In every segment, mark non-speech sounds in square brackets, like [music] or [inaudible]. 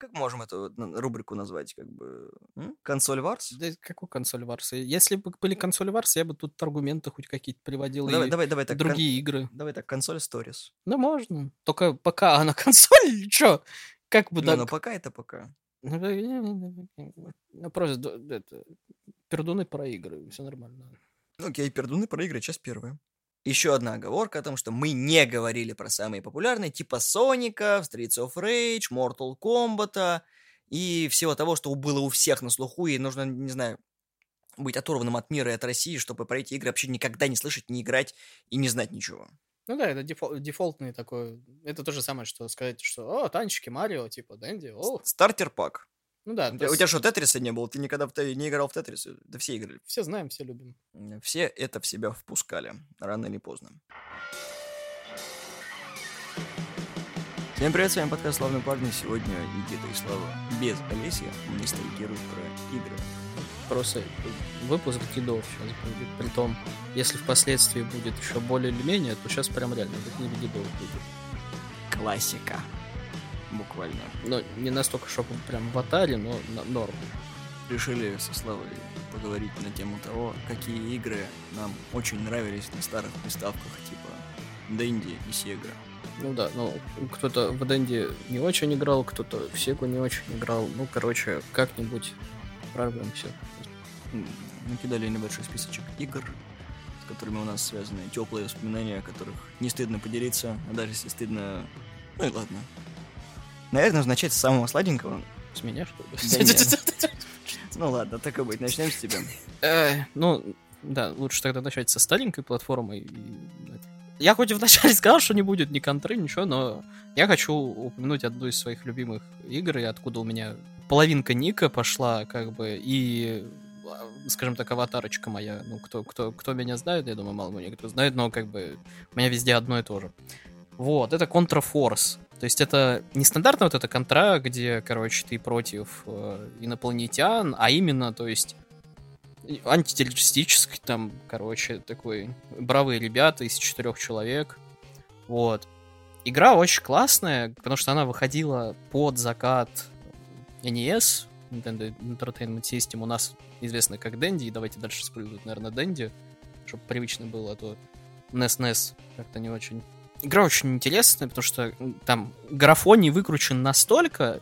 Как можем эту рубрику назвать, как бы, м? консоль Варс? Да какой консоль Варс? Если бы были консоли Варс, я бы тут аргументы хоть какие-то приводил Давай, и давай, давай так. другие игры. Давай так, консоль Stories. Ну, можно. Только пока она [laughs] консоль чё? Как бы так... ну пока это пока. Ну, просто д- это, пердуны про игры, все нормально. Ну, Окей, пердуны про игры, часть первая. Еще одна оговорка о том, что мы не говорили про самые популярные, типа Соника, Streets of Rage, Mortal Kombat и всего того, что было у всех на слуху, и нужно, не знаю, быть оторванным от мира и от России, чтобы про эти игры вообще никогда не слышать, не играть и не знать ничего. Ну да, это дефол- дефолтный такой. Это то же самое, что сказать, что о, танчики Марио, типа Дэнди, о. Стартер пак. Ну да, У тебя, у есть тебя что, Тетриса не было? Ты никогда в не играл в Тетрис? Да все играли. все знаем, все любим. Все это в себя впускали, рано или поздно. Всем привет, с вами подкаст «Славные парни». Сегодня Никита и Слава без Олеси ностальгируют про игры. Просто выпуск дедов сейчас будет. Притом, если впоследствии будет еще более или менее, то сейчас прям реально это книга дедов будет. Классика. Буквально. Но не настолько, чтобы прям в атаре, но на- норм. Решили со Славой поговорить на тему того, какие игры нам очень нравились на старых приставках, типа Дэнди и Сега. Ну да, ну кто-то в Дэнди не очень играл, кто-то в Сегу не очень играл. Ну, короче, как-нибудь прорвемся. Накидали небольшой списочек игр, с которыми у нас связаны теплые воспоминания, о которых не стыдно поделиться, а даже если стыдно... Ну и ладно. Наверное, начать с самого сладенького. С меня, что ли? [laughs] Ну ладно, так и быть, начнем с тебя. Э, Ну, да, лучше тогда начать со старенькой платформой. Я хоть и вначале [laughs] сказал, что не будет ни контры, ничего, но я хочу упомянуть одну из своих любимых игр, и откуда у меня половинка ника пошла, как бы, и, а, скажем так, аватарочка моя. Ну, кто, кто, кто меня знает, я думаю, мало кто знает, но как бы у меня везде одно и то же. Вот, это Force. То есть это не стандартная вот эта контра, где, короче, ты против э, инопланетян, а именно, то есть антитеррористический, там, короче, такой бравые ребята из четырех человек. Вот. Игра очень классная, потому что она выходила под закат NES, Nintendo Entertainment System, у нас известно как Dendy, и давайте дальше использовать, наверное, Dendy, чтобы привычно было, а то NES NES как-то не очень. Игра очень интересная, потому что там графоний выкручен настолько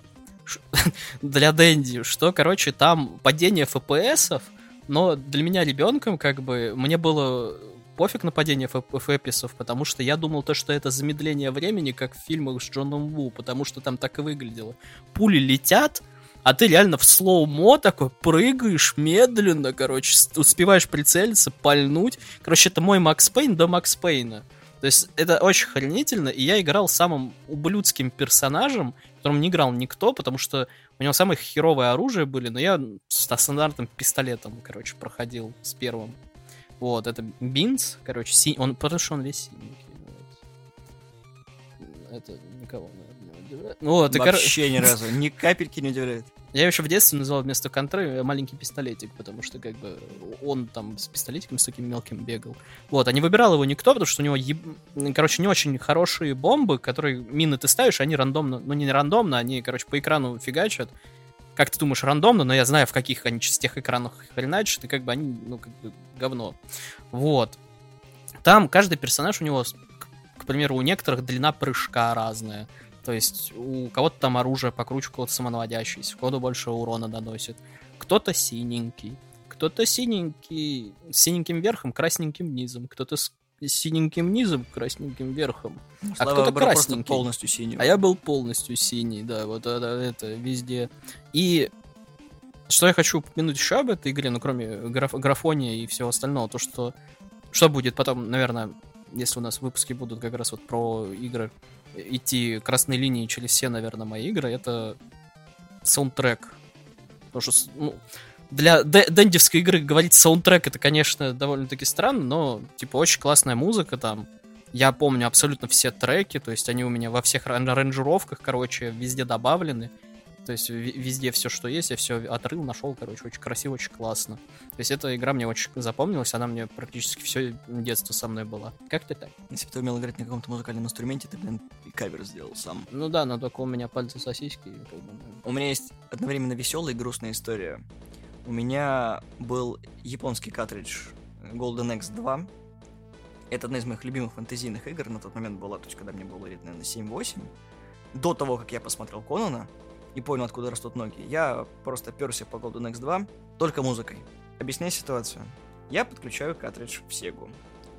[laughs] для Дэнди, что, короче, там падение FPS-ов, но для меня ребенком, как бы, мне было пофиг на падение FPS, потому что я думал то, что это замедление времени, как в фильмах с Джоном Ву, потому что там так и выглядело. Пули летят, а ты реально в slow-mo такой прыгаешь медленно, короче, успеваешь прицелиться, пальнуть. Короче, это мой Max Payne до Max Payne 'а. То есть это очень охренительно, и я играл самым ублюдским персонажем, которым не играл никто, потому что у него самые херовые оружия были, но я с стандартным пистолетом, короче, проходил с первым. Вот, это Бинц, короче, си... он, потому что он весь синенький. вот. Это никого, наверное, не удивляет. Ну вот, и, кор- Вообще ни разу, ни капельки не удивляет. Я еще в детстве называл вместо контры маленький пистолетик, потому что как бы он там с пистолетиком с таким мелким бегал. Вот, а не выбирал его никто, потому что у него, еб- короче, не очень хорошие бомбы, которые мины ты ставишь, они рандомно, ну не рандомно, они, короче, по экрану фигачат. Как ты думаешь, рандомно, но я знаю, в каких они частях экранах хреначат, и как бы они, ну, как бы говно. Вот. Там каждый персонаж у него, к примеру, у некоторых длина прыжка разная. То есть у кого-то там оружие покруче, у кого-то самонаводящееся, у кого-то больше урона наносит. Кто-то синенький, кто-то синенький, с синеньким верхом, красненьким низом, кто-то с синеньким низом, красненьким верхом. А Слава кто-то красненький. полностью синий. А я был полностью синий, да, вот это, это везде. И что я хочу упомянуть еще об этой игре, ну, кроме граф- графония и всего остального, то, что что будет потом, наверное, если у нас выпуски будут как раз вот про игры, идти красной линии через все, наверное, мои игры, это саундтрек. Потому что, ну, для дэндевской игры говорить саундтрек, это, конечно, довольно-таки странно, но, типа, очень классная музыка там. Я помню абсолютно все треки, то есть они у меня во всех ран- аранжировках, короче, везде добавлены. То есть везде все, что есть, я все отрыл, нашел, короче, очень красиво, очень классно. То есть эта игра мне очень запомнилась, она мне практически все детство со мной была. Как ты так? Если бы ты умел играть на каком-то музыкальном инструменте, ты, блин, и кавер сделал сам. Ну да, но только у меня пальцы сосиски. Как бы, у меня есть одновременно веселая и грустная история. У меня был японский картридж Golden X 2. Это одна из моих любимых фэнтезийных игр. На тот момент была, то есть, когда мне было лет, наверное, 7-8. До того, как я посмотрел Конана и понял, откуда растут ноги, я просто перся по Golden X2 только музыкой. Объясняю ситуацию. Я подключаю картридж в Сегу.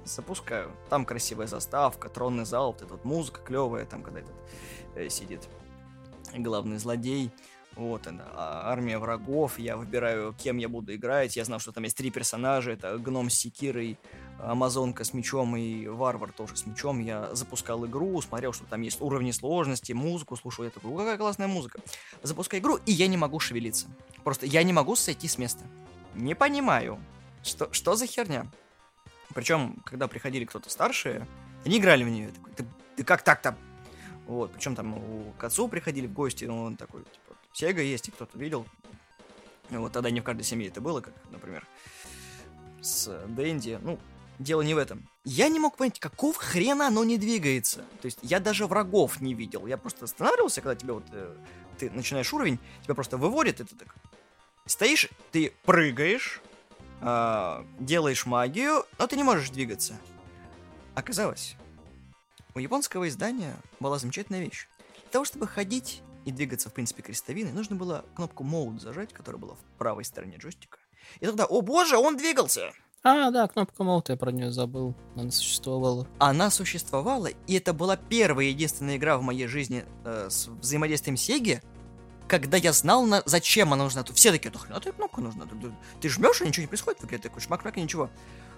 Запускаю. Там красивая заставка, тронный зал, вот эта вот музыка клевая, там, когда этот э, сидит главный злодей. Вот она, а, армия врагов, я выбираю, кем я буду играть. Я знал, что там есть три персонажа, это гном с секирой, амазонка с мечом и варвар тоже с мечом. Я запускал игру, смотрел, что там есть уровни сложности, музыку слушал. Я такой, какая классная музыка. Запускаю игру, и я не могу шевелиться. Просто я не могу сойти с места. Не понимаю, что, что за херня. Причем, когда приходили кто-то старшие, они играли в нее. Я такой, ты, ты как так-то? Вот, причем там у, к отцу приходили в гости, ну, он такой, типа, Сега есть, и кто-то видел. Вот тогда не в каждой семье это было, как, например, с Дэнди. Ну, дело не в этом. Я не мог понять, какого хрена оно не двигается. То есть я даже врагов не видел. Я просто останавливался, когда тебе вот э, ты начинаешь уровень, тебя просто выводит, и ты так стоишь, ты прыгаешь, э, делаешь магию, но ты не можешь двигаться. Оказалось, у японского издания была замечательная вещь. Для того, чтобы ходить и двигаться, в принципе, крестовиной, нужно было кнопку Mode зажать, которая была в правой стороне джойстика. И тогда, о боже, он двигался! А, да, кнопка Mode, я про нее забыл. Она существовала. Она существовала, и это была первая единственная игра в моей жизни э, с взаимодействием Сеги, когда я знал, на... зачем она нужна. Все такие, да хрена ты кнопка нужна. Ты, ты жмешь, и ничего не происходит в игре. Такой шмак-шмак и ничего.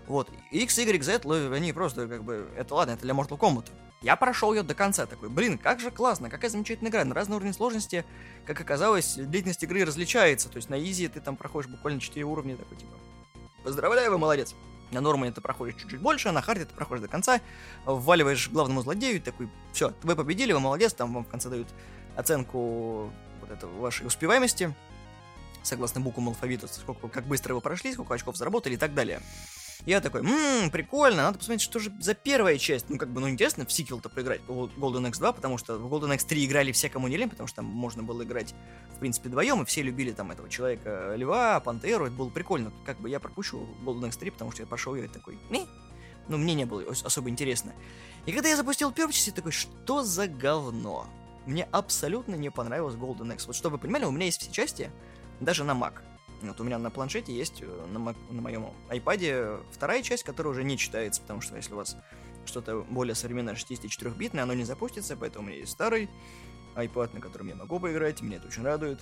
Вот. X, Y, Z, они просто как бы... Это ладно, это для Mortal Kombat. Я прошел ее до конца, такой, блин, как же классно, какая замечательная игра, на разные уровни сложности, как оказалось, длительность игры различается, то есть на изи ты там проходишь буквально 4 уровня, такой, типа, поздравляю, вы молодец. На нормале ты проходишь чуть-чуть больше, а на харде ты проходишь до конца, вваливаешь главному злодею, такой, все, вы победили, вы молодец, там вам в конце дают оценку вот это вашей успеваемости, согласно буквам алфавита, сколько, как быстро вы прошли, сколько очков заработали и так далее. Я такой, ммм, прикольно, надо посмотреть, что же за первая часть. Ну, как бы, ну, интересно в сиквел-то поиграть по Golden X2, потому что в Golden X3 играли все, кому не лень, потому что там можно было играть, в принципе, вдвоем, и все любили там этого человека-льва, пантеру, это было прикольно. Как бы я пропущу Golden X3, потому что я прошел ее такой, не, ну, мне не было особо интересно. И когда я запустил первую часть, я такой, что за говно? Мне абсолютно не понравилось Golden X. Вот чтобы вы понимали, у меня есть все части, даже на Mac. Вот у меня на планшете есть э, на, на моем iPad вторая часть, которая уже не читается, потому что если у вас что-то более современное 64-битное, оно не запустится, поэтому у меня есть старый iPad, на котором я могу поиграть, меня это очень радует.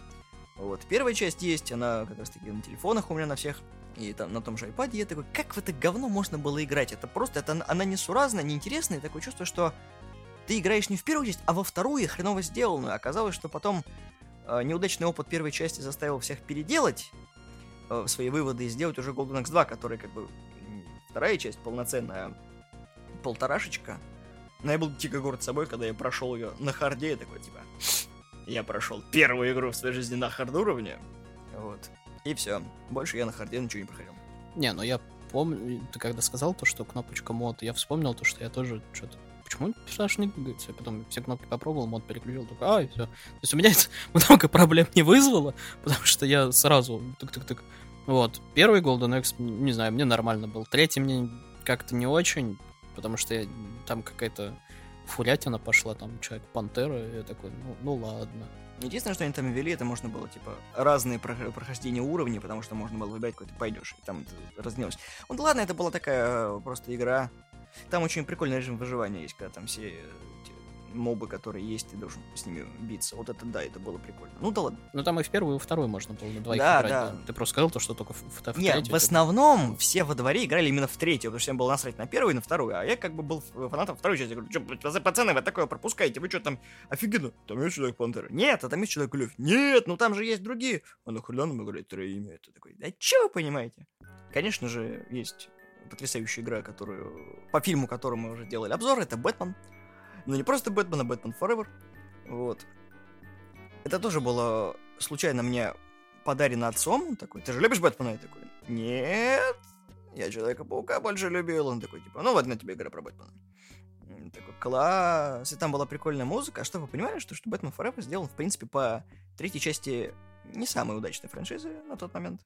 Вот, первая часть есть, она как раз таки на телефонах у меня на всех, и там на том же iPad я такой, как в это говно можно было играть? Это просто, это, она несуразная, неинтересная, и такое чувство, что ты играешь не в первую часть, а во вторую хреново сделанную. Оказалось, что потом э, неудачный опыт первой части заставил всех переделать э, свои выводы и сделать уже Golden Axe 2, который как бы вторая часть полноценная полторашечка. Но я был дико горд собой, когда я прошел ее на hard е, и такой, типа, я прошел первую игру в своей жизни на hard уровне. Вот. И все. Больше я на харде ничего не проходил. Не, ну я помню, ты когда сказал то, что кнопочка мод, я вспомнил то, что я тоже что-то почему персонаж не двигается? Я потом все кнопки попробовал, мод переключил, такой, а, и все. То есть у меня [laughs] это много проблем не вызвало, потому что я сразу тык-тык-тык вот. Первый Golden X, не знаю, мне нормально был. Третий мне как-то не очень, потому что я, там какая-то фурятина пошла, там Человек-пантера, и я такой, ну, ну ладно. Единственное, что они там ввели, это можно было, типа, разные прохождения уровней, потому что можно было выбирать, какой ты пойдешь, и там разнилось. Ну ладно, это была такая э, просто игра. Там очень прикольный режим выживания есть, когда там все мобы, которые есть, ты должен с ними биться. Вот это да, это было прикольно. Ну да ладно. Ну там и в первую, и во вторую можно было на двоих да, играть. Да. Ты просто сказал то, что только в, в, в Нет, третью. в основном все во дворе играли именно в третью, потому что всем было насрать на первую и на вторую. А я как бы был фанатом второй части. Я говорю, что, пацаны, вы такое пропускаете? Вы что там, офигенно? Там есть Человек Пантера? Нет, а там есть Человек Лев. Нет, ну там же есть другие. А нахрена нам играть троими? Это такой, да что вы понимаете? Конечно же, есть потрясающая игра, которую по фильму, которому мы уже делали обзор, это Бэтмен. Ну, не просто Бэтмен, а Бэтмен Forever. Вот. Это тоже было случайно мне подарено отцом. Он такой, ты же любишь Бэтмена? Я такой, нет, я Человека-паука больше любил. Он такой, типа, ну вот на тебе игра про Бэтмена. Такой, класс. И там была прикольная музыка. А что, вы понимали, что, что Бэтмен Forever сделан, в принципе, по третьей части не самой удачной франшизы на тот момент.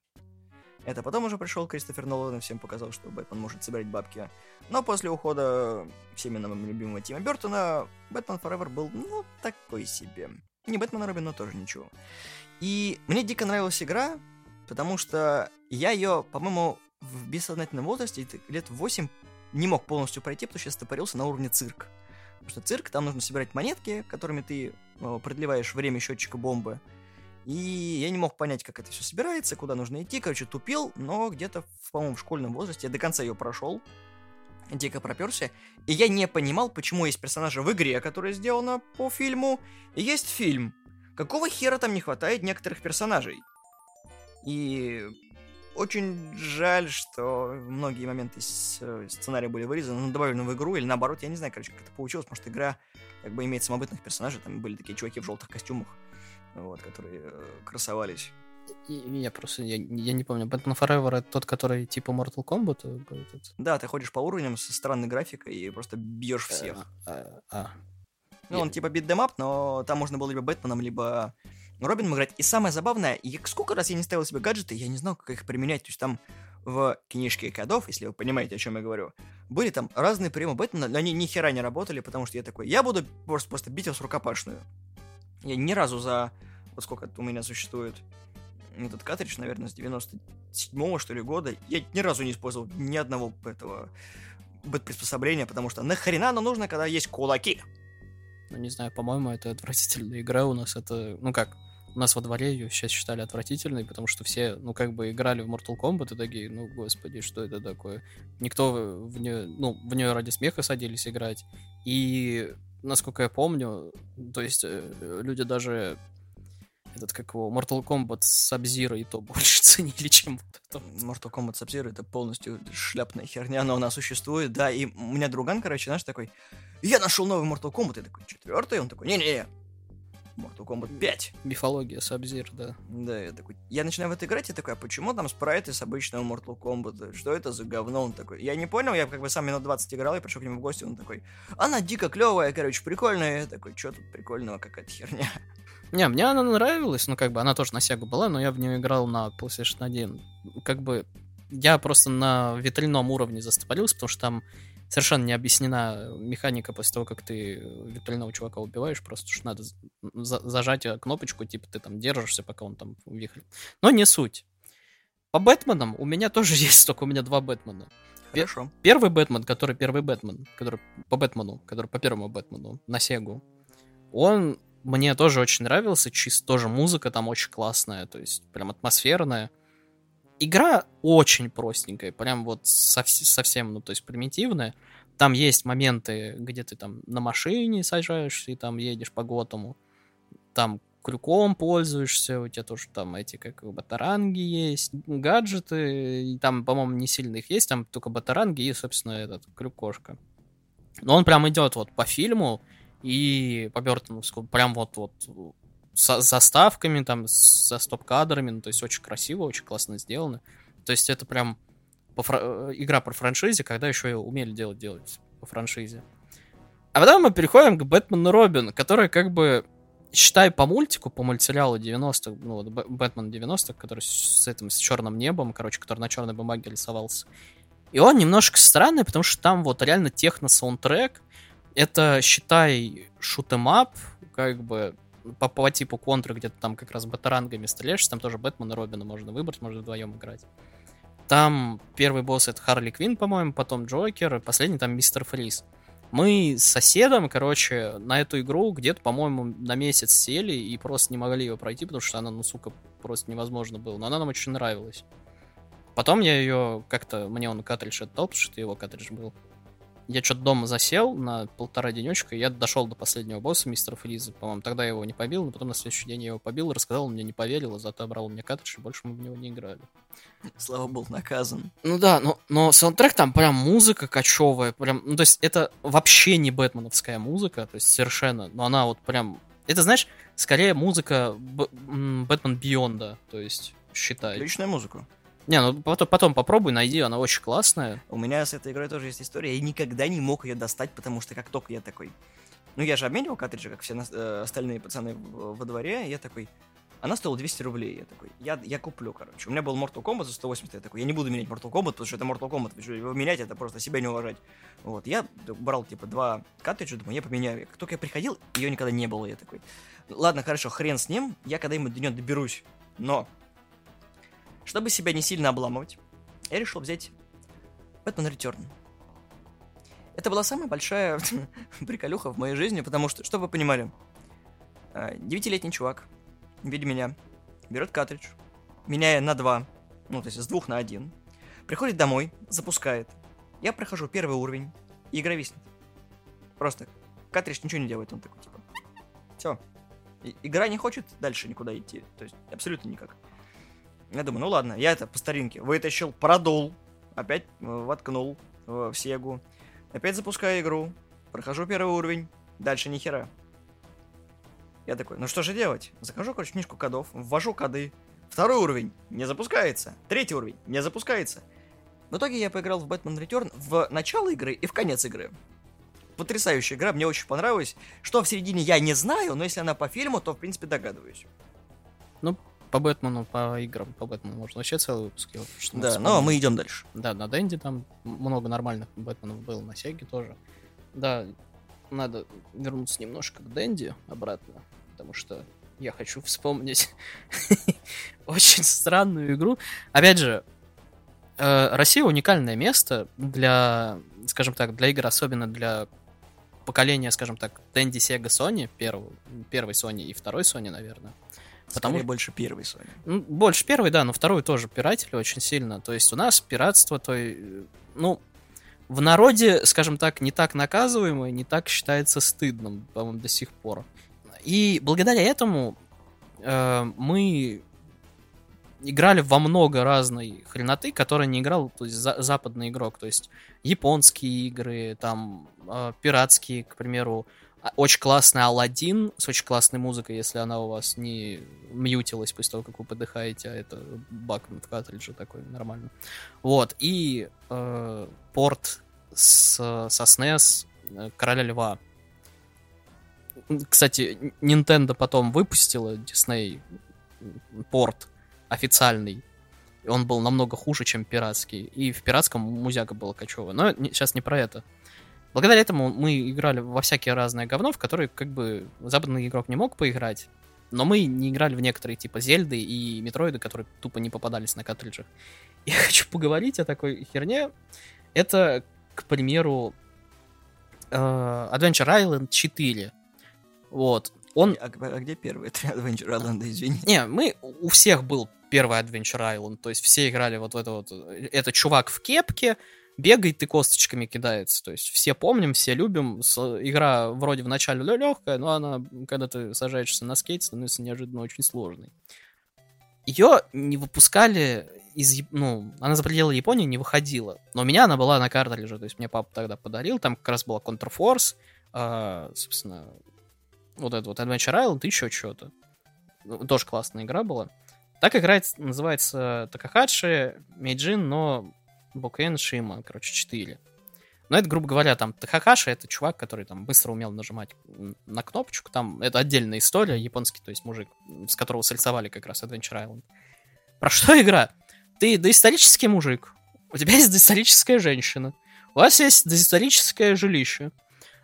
Это потом уже пришел Кристофер Нолан и всем показал, что Бэтмен может собирать бабки. Но после ухода всеми нам любимого Тима Бертона, Бэтмен Forever был, ну, такой себе. Не Бэтмен и Робин, но тоже ничего. И мне дико нравилась игра, потому что я ее, по-моему, в бессознательном возрасте, лет 8, не мог полностью пройти, потому что я стопорился на уровне цирк. Потому что цирк, там нужно собирать монетки, которыми ты э, продлеваешь время счетчика бомбы. И я не мог понять, как это все собирается, куда нужно идти. Короче, тупил, но где-то, по-моему, в школьном возрасте я до конца ее прошел. Дико проперся. И я не понимал, почему есть персонажи в игре, которая сделана по фильму, и есть фильм. Какого хера там не хватает некоторых персонажей? И очень жаль, что многие моменты из э, сценария были вырезаны, но добавлены в игру, или наоборот, я не знаю, короче, как это получилось, потому что игра как бы имеет самобытных персонажей, там были такие чуваки в желтых костюмах, вот, которые э, красовались. И, я просто, я, я не помню, Batman Forever это тот, который типа Mortal Kombat? Этот? Да, ты ходишь по уровням со странной графикой и просто бьешь э, всех. А, а, ну, он типа битдемап, но там можно было либо Бэтменом, либо Робином играть. И самое забавное, я, сколько раз я не ставил себе гаджеты, я не знал, как их применять. То есть там в книжке кодов, если вы понимаете, о чем я говорю, были там разные приемы Бэтмена, но они ни хера не работали, потому что я такой, я буду просто, просто бить вас рукопашную. Я ни разу за... Вот сколько у меня существует этот картридж, наверное, с 97-го, что ли, года, я ни разу не использовал ни одного этого бэт-приспособления, потому что нахрена оно нужно, когда есть кулаки? Ну, не знаю, по-моему, это отвратительная игра у нас. Это, ну как, у нас во дворе ее сейчас считали отвратительной, потому что все, ну, как бы играли в Mortal Kombat и такие, ну, господи, что это такое? Никто в нее, ну, в нее ради смеха садились играть. И, насколько я помню, то есть э, люди даже этот, как его, Mortal Kombat Sub-Zero и то [laughs] больше ценили, чем вот это. Mortal Kombat Sub-Zero это полностью шляпная херня, но она существует, да, и у меня друган, короче, знаешь, такой, я нашел новый Mortal Kombat, я такой, четвертый, он такой, не-не, Mortal Kombat 5. Мифология Sub-Zero, да. Да, я такой, я начинаю в это играть, и такой, а почему там спрайты с обычного Mortal Kombat? Что это за говно? Он такой, я не понял, я как бы сам минут 20 играл, и пришел к нему в гости, он такой, она дико клевая, короче, прикольная. Я такой, что тут прикольного, какая-то херня. Не, мне она нравилась, ну, как бы, она тоже на Sega была, но я в нее играл на PlayStation 1. Как бы, я просто на витринном уровне застопорился, потому что там совершенно не объяснена механика после того, как ты витринного чувака убиваешь, просто что надо за зажать кнопочку, типа ты там держишься, пока он там вихрит. Но не суть. По Бэтменам у меня тоже [laughs] есть, только у меня два Бэтмена. Хорошо. Первый Бэтмен, который первый Бэтмен, который по Бэтмену, который по первому Бэтмену на Сегу, он мне тоже очень нравился, чисто тоже музыка там очень классная, то есть прям атмосферная. Игра очень простенькая, прям вот совсем, ну, то есть примитивная. Там есть моменты, где ты там на машине сажаешься и там едешь по Готому. Там крюком пользуешься, у тебя тоже там эти как батаранги есть, гаджеты, там, по-моему, не сильно их есть, там только батаранги и, собственно, этот крюкошка. Но он прям идет вот по фильму, и по Бертоновску прям вот-вот с заставками, там, со стоп-кадрами, ну, то есть очень красиво, очень классно сделано. То есть это прям по фра... игра про франшизе, когда еще и умели делать, делать по франшизе. А потом мы переходим к Бэтмену Робин, который как бы, считай, по мультику, по мультсериалу 90-х, ну, вот Бэтмен 90-х, который с этим, с черным небом, короче, который на черной бумаге рисовался. И он немножко странный, потому что там вот реально техно-саундтрек, это, считай, шутемап, как бы по, по типу контры, где то там как раз батарангами стреляешь, там тоже Бэтмен и Робина можно выбрать, можно вдвоем играть. Там первый босс это Харли Квин, по-моему, потом Джокер, последний там Мистер Фриз. Мы с соседом, короче, на эту игру где-то, по-моему, на месяц сели и просто не могли ее пройти, потому что она, ну, сука, просто невозможно было. Но она нам очень нравилась. Потом я ее как-то, мне он картридж отдал, потому что его картридж был я что-то дома засел на полтора денечка, и я дошел до последнего босса, мистера Фриза. По-моему, тогда я его не побил, но потом на следующий день я его побил, рассказал, он мне не поверил, а зато брал у меня картридж, и больше мы в него не играли. Слава богу, наказан. Ну да, но, но саундтрек там прям музыка кочевая, прям, ну то есть это вообще не бэтменовская музыка, то есть совершенно, но она вот прям Это, знаешь, скорее музыка Б- Бэтмен Бионда, то есть, считай. Отличную музыку. Не, ну потом, потом попробуй, найди, она очень классная. У меня с этой игрой тоже есть история. Я никогда не мог ее достать, потому что как только я такой... Ну, я же обменивал картриджи, как все э, остальные пацаны во дворе. Я такой... Она стоила 200 рублей. Я такой, я, я куплю, короче. У меня был Mortal Kombat за 180. Я такой, я не буду менять Mortal Kombat, потому что это Mortal Kombat. Его менять, это просто себя не уважать. Вот, я брал, типа, два картриджа, думаю, я поменяю. Как только я приходил, ее никогда не было. Я такой, ладно, хорошо, хрен с ним. Я когда-нибудь до нее доберусь. Но, чтобы себя не сильно обламывать, я решил взять Batman Return. Это была самая большая [laughs] приколюха в моей жизни, потому что, чтобы вы понимали, э, девятилетний чувак в виде меня берет картридж, меняя на два, ну, то есть с двух на один, приходит домой, запускает. Я прохожу первый уровень, и игра виснет. Просто картридж ничего не делает, он такой, типа, все. Игра не хочет дальше никуда идти, то есть абсолютно никак. Я думаю, ну ладно, я это по старинке вытащил, продул, опять э, воткнул в Сегу, опять запускаю игру, прохожу первый уровень, дальше ни хера. Я такой, ну что же делать? Захожу, короче, книжку кодов, ввожу коды. Второй уровень не запускается. Третий уровень не запускается. В итоге я поиграл в Batman Return в начало игры и в конец игры. Потрясающая игра, мне очень понравилась. Что в середине я не знаю, но если она по фильму, то в принципе догадываюсь. По Бэтмену, по играм, по Бэтмену можно вообще целый выпуск делать. что Да, но мы идем дальше. Да, на Дэнди там много нормальных Бэтменов было, на Сеге тоже. Да, надо вернуться немножко к Дэнди обратно, потому что я хочу вспомнить [laughs] очень странную игру. Опять же, э, Россия уникальное место для, скажем так, для игр, особенно для поколения, скажем так, Дэнди, Сега, Sony, первого, первой Sony и второй Sony, наверное. Потому Потому больше первый Sony. Ну, больше первый, да, но второй тоже пиратели очень сильно. То есть у нас пиратство, то и, ну, в народе, скажем так, не так наказываемое, не так считается стыдным, по-моему, до сих пор. И благодаря этому э, мы играли во много разной хреноты, которые не играл то есть, за- западный игрок. То есть японские игры, там э, пиратские, к примеру, очень классный Алладин с очень классной музыкой, если она у вас не мьютилась после того, как вы подыхаете, а это баг в картридже такой нормально. Вот, и э, порт с, со SNES э, Короля Льва. Кстати, Nintendo потом выпустила Disney порт официальный. Он был намного хуже, чем пиратский. И в пиратском музяка было кочево. Но сейчас не про это. Благодаря этому мы играли во всякие разные говно, в которые как бы западный игрок не мог поиграть. Но мы не играли в некоторые типа Зельды и Метроиды, которые тупо не попадались на картриджах. [laughs] Я хочу поговорить о такой херне. Это, к примеру, э, Adventure Island 4. Вот. Он А, а где первый? [laughs] Это Adventure Island, извини. не, мы, у всех был первый Adventure Island, то есть все играли вот в это вот, э, это чувак в кепке, бегает и косточками кидается, то есть все помним, все любим, игра вроде в начале легкая, но она, когда ты сажаешься на скейт, становится неожиданно очень сложной. Ее не выпускали из, ну, она за пределы Японии не выходила, но у меня она была на картридже, то есть мне папа тогда подарил, там как раз была Counterforce, а, собственно, вот этот вот Adventure Island и еще что-то. Ну, Тоже классная игра была. Так играет, называется Такахачи, Мейджин, но Бокен Шима, короче, 4. Но это, грубо говоря, там Такахаши это чувак, который там быстро умел нажимать на кнопочку. Там это отдельная история, японский, то есть мужик, с которого срисовали как раз Adventure Island. Про что игра? Ты доисторический мужик, у тебя есть доисторическая женщина, у вас есть доисторическое жилище.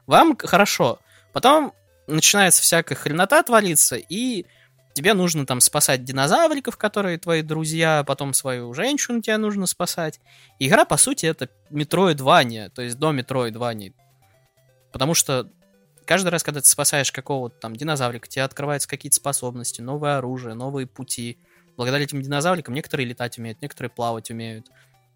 Вам хорошо. Потом начинается всякая хренота твориться, и тебе нужно там спасать динозавриков, которые твои друзья, потом свою женщину тебе нужно спасать. Игра, по сути, это Metroidvania, то есть до Metroidvania. Потому что каждый раз, когда ты спасаешь какого-то там динозаврика, тебе открываются какие-то способности, новое оружие, новые пути. Благодаря этим динозаврикам некоторые летать умеют, некоторые плавать умеют.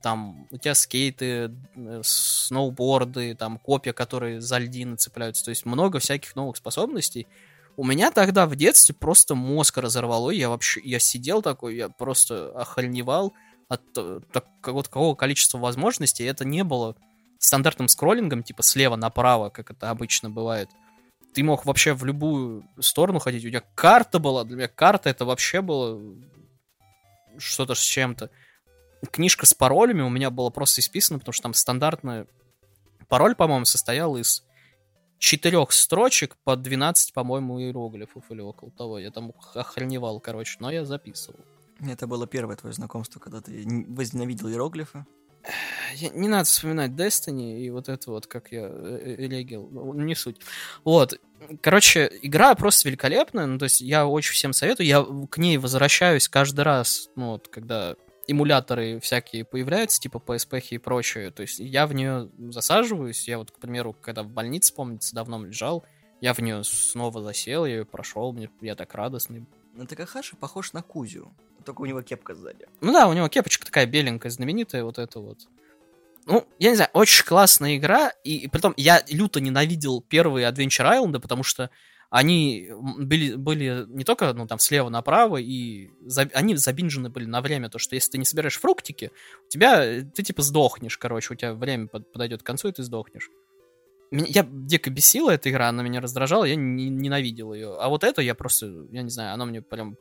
Там у тебя скейты, э, сноуборды, там копья, которые за льдины цепляются. То есть много всяких новых способностей. У меня тогда в детстве просто мозг разорвало. Я вообще, я сидел такой, я просто охреневал от э, так- вот какого количества возможностей. Это не было стандартным скроллингом, типа слева направо, как это обычно бывает. ты мог вообще в любую сторону ходить. У тебя карта была, для меня карта это вообще было что-то с чем-то. Книжка с паролями у меня была просто исписана, потому что там стандартная пароль, по-моему, состоял из четырех строчек по 12, по-моему, иероглифов или около того. Я там охреневал, короче, но я записывал. Это было первое твое знакомство, когда ты возненавидел иероглифы? не надо вспоминать Destiny и вот это вот, как я элегил, ну, не суть. Вот, короче, игра просто великолепная, ну, то есть я очень всем советую, я к ней возвращаюсь каждый раз, ну, вот, когда эмуляторы всякие появляются, типа PSP и прочее, то есть я в нее засаживаюсь, я вот, к примеру, когда в больнице, помнится, давно лежал, я в нее снова засел, я ее прошел, мне, я так радостный. Ну, Такахаши похож на Кузю, только у него кепка сзади. Ну да, у него кепочка такая беленькая, знаменитая, вот это вот. Ну, я не знаю, очень классная игра, и, и притом я люто ненавидел первые Adventure Island, потому что они были, были не только, ну, там, слева направо, и за, они забинжены были на время, то, что если ты не собираешь фруктики, у тебя, ты, типа, сдохнешь, короче, у тебя время под, подойдет к концу, и ты сдохнешь. Меня, я дико бесила эта игра, она меня раздражала, я не, ненавидел ее. А вот это я просто, я не знаю, она мне прям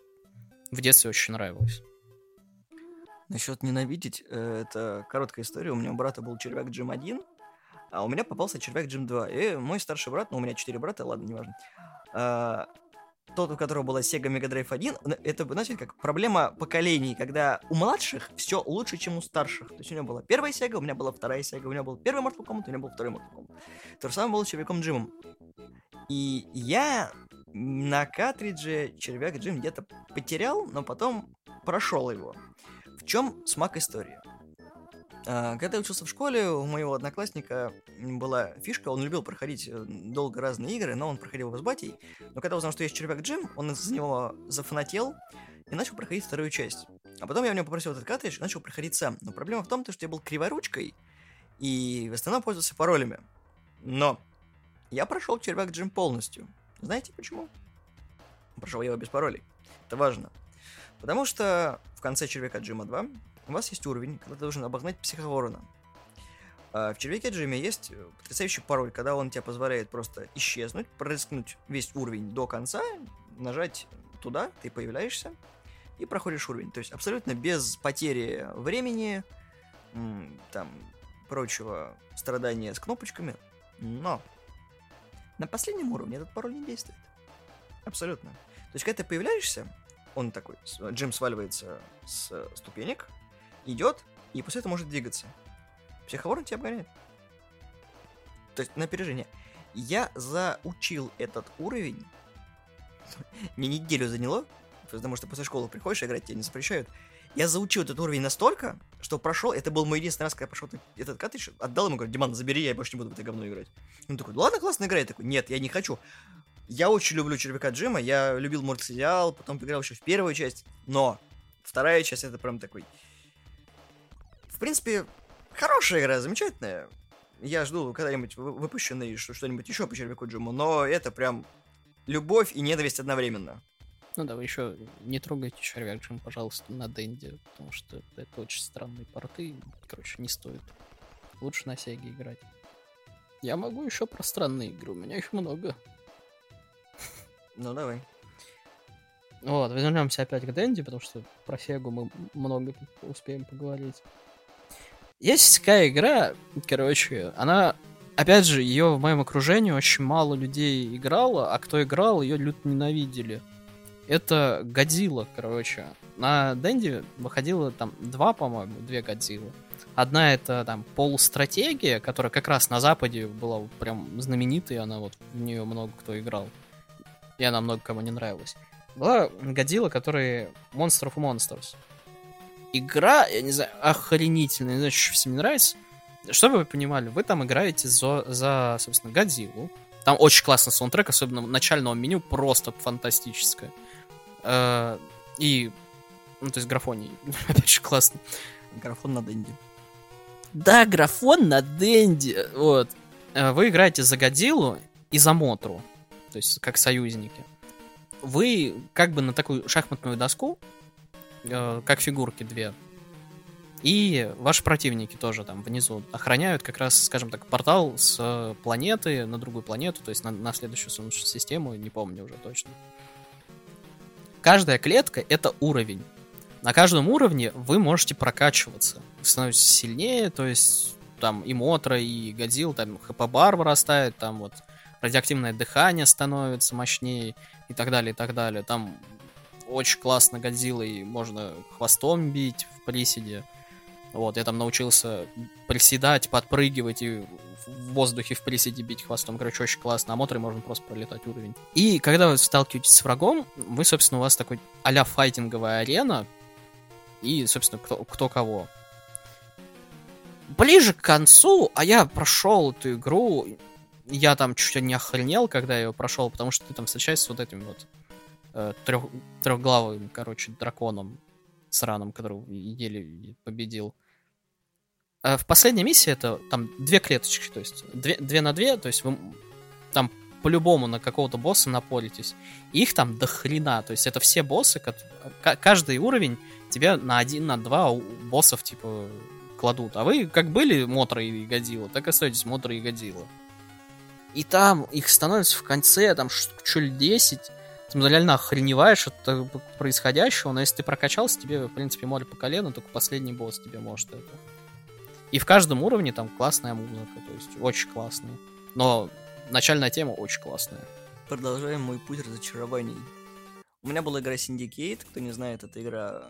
в детстве очень нравилась. Насчет ненавидеть, э, это короткая история. У меня у брата был червяк Джим 1, а у меня попался червяк Джим 2. И мой старший брат, ну, у меня четыре брата, ладно, неважно. А, тот, у которого была Sega Mega Drive 1, это, знаете, как проблема поколений, когда у младших все лучше, чем у старших. То есть у него была первая Sega, у меня была вторая Sega, у меня был первый Mortal Kombat, у меня был второй Mortal Kombat. То же самое было с червяком Джимом. И я на картридже червяк Джим где-то потерял, но потом прошел его. В чем смак истории? А, когда я учился в школе, у моего одноклассника была фишка, он любил проходить э, долго разные игры, но он проходил его с батей. Но когда узнал, что есть червяк Джим, он из него зафанател и начал проходить вторую часть. А потом я у него попросил этот картридж и начал проходить сам. Но проблема в том, что я был криворучкой и в основном пользовался паролями. Но я прошел червяк Джим полностью. Знаете почему? Прошел я его без паролей. Это важно. Потому что в конце червяка Джима 2 у вас есть уровень, когда ты должен обогнать психоворона. А в червяке Джиме есть э, потрясающий пароль, когда он тебе позволяет просто исчезнуть, прорискнуть весь уровень до конца, нажать туда, ты появляешься и проходишь уровень. То есть абсолютно без потери времени, там, прочего страдания с кнопочками. Но на последнем уровне этот пароль не действует. Абсолютно. То есть, когда ты появляешься, он такой, Джим сваливается с ступенек, идет, и после этого может двигаться. Психоворон тебя обгоняет. То есть на опережение. Я заучил этот уровень. [laughs] Мне неделю заняло, потому что после школы приходишь играть, тебе не запрещают. Я заучил этот уровень настолько, что прошел, это был мой единственный раз, когда я прошел этот картридж, отдал ему, говорю, Диман, забери, я больше не буду в это говно играть. Он такой, ладно, классно играет. Я такой, нет, я не хочу. Я очень люблю Червяка Джима, я любил мультсериал, потом поиграл еще в первую часть, но вторая часть это прям такой... В принципе, хорошая игра, замечательная. Я жду когда-нибудь выпущенный что-нибудь еще по Червяку Джиму, но это прям любовь и ненависть одновременно. Ну да, вы еще не трогайте червяк Джим, пожалуйста, на Дэнди, потому что это очень странные порты, короче, не стоит. Лучше на Сеге играть. Я могу еще про странные игры, у меня их много. Ну, давай. Вот, вернемся опять к Дэнди, потому что про Сегу мы много успеем поговорить. Есть такая игра, короче, она, опять же, ее в моем окружении очень мало людей играло, а кто играл, ее люто ненавидели. Это Годзилла, короче. На Дэнди выходило там два, по-моему, две Годзиллы. Одна это там полустратегия, которая как раз на Западе была прям знаменитой, она вот в нее много кто играл и она много кому не нравилась. Была Годзилла, который Monster of Monsters. Игра, я не знаю, охренительная, не знаю, что всем не нравится. Чтобы вы понимали, вы там играете за, за собственно, Годзиллу. Там очень классный саундтрек, особенно начального меню, просто фантастическое. Э, и, ну, то есть графоний, [laughs] опять же, классно. Графон на Дэнди. Да, графон на Дэнди, вот. Э, вы играете за Годзиллу и за Мотру то есть как союзники, вы как бы на такую шахматную доску, э, как фигурки две, И ваши противники тоже там внизу охраняют как раз, скажем так, портал с планеты на другую планету, то есть на, на следующую Солнечную систему, не помню уже точно. Каждая клетка — это уровень. На каждом уровне вы можете прокачиваться. Вы становитесь сильнее, то есть там и Мотра, и Годзилл, там ХП-бар вырастает, там вот радиоактивное дыхание становится мощнее и так далее, и так далее. Там очень классно Годзиллой можно хвостом бить в приседе. Вот, я там научился приседать, подпрыгивать и в воздухе в приседе бить хвостом. Короче, очень классно. А моторы можно просто пролетать уровень. И когда вы сталкиваетесь с врагом, вы, собственно, у вас такой а файтинговая арена. И, собственно, кто, кто кого. Ближе к концу, а я прошел эту игру, я там чуть не охренел, когда я ее прошел, потому что ты там встречаешься с вот этим вот э, трех, трехглавым, короче, драконом сраным, которого еле победил. А в последней миссии это там две клеточки, то есть две, две на две, то есть вы там по-любому на какого-то босса напоритесь. их там до хрена, то есть это все боссы, каждый уровень тебе на один, на два боссов, типа, кладут. А вы как были Мотра и Годзилла, так и остаетесь Мотра и Годзилла. И там их становится в конце, там, чуть ли 10, ты реально охреневаешь от происходящего, но если ты прокачался, тебе, в принципе, море по колено, только последний босс тебе может это и в каждом уровне там классная музыка, то есть очень классная. Но начальная тема очень классная. Продолжаем мой путь разочарований. У меня была игра Syndicate, кто не знает, эта игра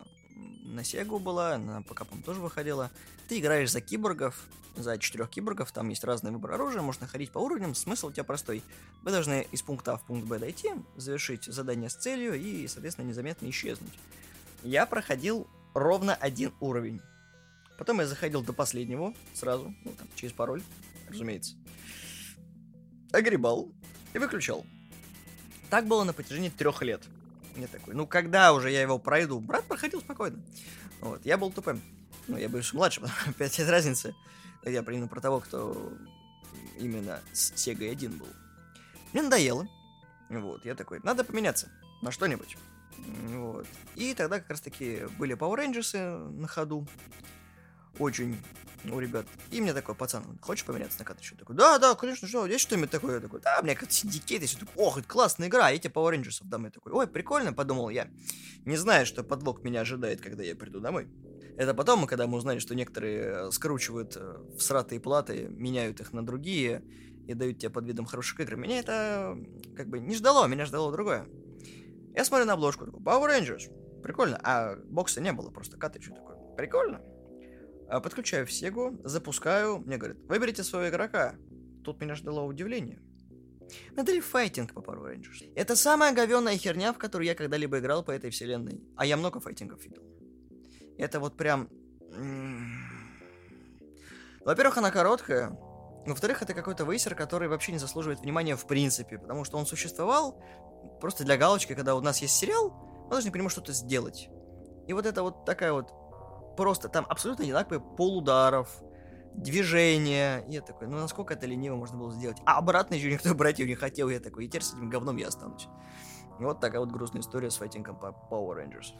на Sega была, на ПК, по тоже выходила. Ты играешь за киборгов, за четырех киборгов, там есть разный выбор оружия, можно ходить по уровням, смысл у тебя простой. Вы должны из пункта А в пункт Б дойти, завершить задание с целью и, соответственно, незаметно исчезнуть. Я проходил ровно один уровень. Потом я заходил до последнего сразу, ну, там, через пароль, разумеется. Огребал и выключал. Так было на протяжении трех лет. Я такой, ну когда уже я его пройду? Брат проходил спокойно. Вот, я был тупым. Ну, я бывший младше, 5 лет разницы. Я примерно про того, кто именно с Sega 1 был. Мне надоело. Вот, я такой, надо поменяться на что-нибудь. Вот. И тогда как раз таки были Power Rangers на ходу очень у ребят. И мне такой, пацан, хочешь поменяться на карточку? Такой, да, да, конечно, что, есть что-нибудь такое? Я такой, да, меня как синдикет, есть. Такой, ох, это классная игра, я тебе Power Rangers дам. Я такой, ой, прикольно, подумал я. Не знаю, что подлог меня ожидает, когда я приду домой. Это потом, когда мы узнали, что некоторые э, скручивают э, в сратые платы, меняют их на другие и дают тебе под видом хороших игр. Меня это как бы не ждало, меня ждало другое. Я смотрю на обложку, такой, Power Rangers, прикольно. А бокса не было, просто карточку такой, прикольно. А, подключаю в Сегу, запускаю, мне говорят, выберите своего игрока. Тут меня ждало удивление. Мне дали файтинг по Power Rangers. Это самая говенная херня, в которую я когда-либо играл по этой вселенной. А я много файтингов видел. Это вот прям... Во-первых, она короткая. Во-вторых, это какой-то вейсер, который вообще не заслуживает внимания в принципе, потому что он существовал просто для галочки, когда у нас есть сериал, мы должны по нему что-то сделать. И вот это вот такая вот просто там абсолютно одинаковые полударов, движения. И я такой, ну насколько это лениво можно было сделать? А обратно еще никто [laughs] брать ее не хотел. Я такой, и теперь с этим говном я останусь. Вот такая вот грустная история с файтингом по Power Rangers.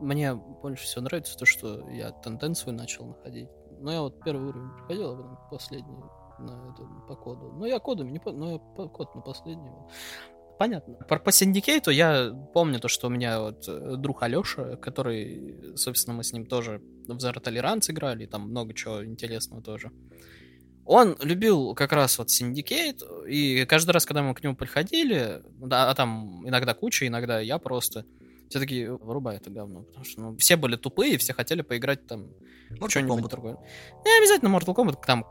Мне больше всего нравится то, что я тенденцию начал находить. Ну, я вот первый уровень проходил, а потом последний на этом, по коду. Ну, я кодами не по... Ну, я по код на последний понятно. По, по Syndicate у я помню то, что у меня вот э, друг Алёша, который, собственно, мы с ним тоже в Zero Tolerance играли, там много чего интересного тоже. Он любил как раз вот Syndicate, и каждый раз, когда мы к нему приходили, да, а там иногда куча, иногда я просто, все таки вырубай это говно, потому что ну, все были тупые, все хотели поиграть там что-нибудь другое. Не обязательно Mortal Kombat, там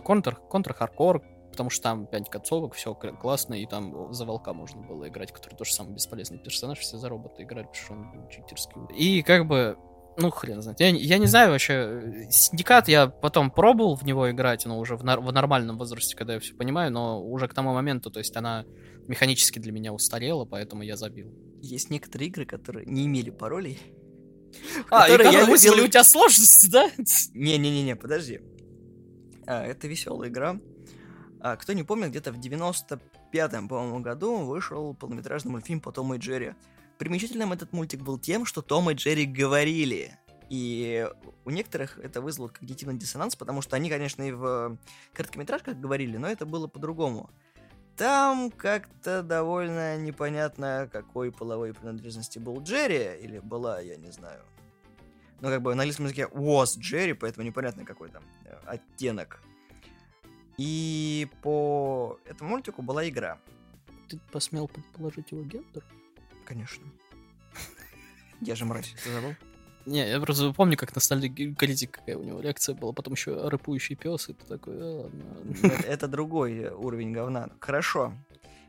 Contra, Contra Hard Corps, потому что там 5 концовок, все классно, и там за волка можно было играть, который тоже самый бесполезный персонаж, все за робота играли, потому что он читерский. И как бы, ну, хрен знает. Я, я не знаю вообще, Синдикат я потом пробовал в него играть, но уже в, в нормальном возрасте, когда я все понимаю, но уже к тому моменту, то есть она механически для меня устарела, поэтому я забил. Есть некоторые игры, которые не имели паролей. [laughs] А, и я вызвали у тебя сложности, да? Не-не-не, подожди. А, это веселая игра. А, кто не помнит, где-то в 95-м, по-моему, году вышел полнометражный мультфильм по Тому и Джерри. Примечательным этот мультик был тем, что Том и Джерри говорили. И у некоторых это вызвало когнитивный диссонанс, потому что они, конечно, и в короткометражках говорили, но это было по-другому. Там как-то довольно непонятно, какой половой принадлежности был Джерри, или была, я не знаю. Ну, как бы на английском языке was Джерри, поэтому непонятно, какой там э, оттенок. И по этому мультику была игра. Ты посмел предположить его гендер? Конечно. [laughs] Я же мразь, ты забыл? Не, я просто помню, как критик какая у него лекция была, потом еще рыпующий пес, и ты такой, а, ладно. Это, это другой уровень говна. Хорошо.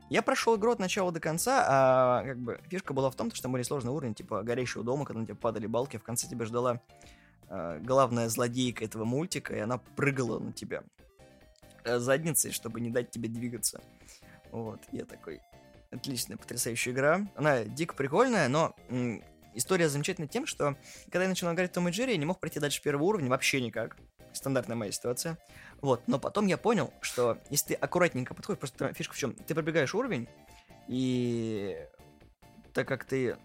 Я прошел игру от начала до конца, а как бы фишка была в том, что там были сложные уровни, типа горящего дома, когда на тебя падали балки, в конце тебя ждала э, главная злодейка этого мультика, и она прыгала на тебя э, задницей, чтобы не дать тебе двигаться. Вот, я такой, отличная, потрясающая игра. Она дико прикольная, но история замечательна тем, что когда я начал играть в Том и Джерри, я не мог пройти дальше первого уровня вообще никак. Стандартная моя ситуация. Вот, но потом я понял, что если ты аккуратненько подходишь, просто фишка в чем? Ты пробегаешь уровень, и так как ты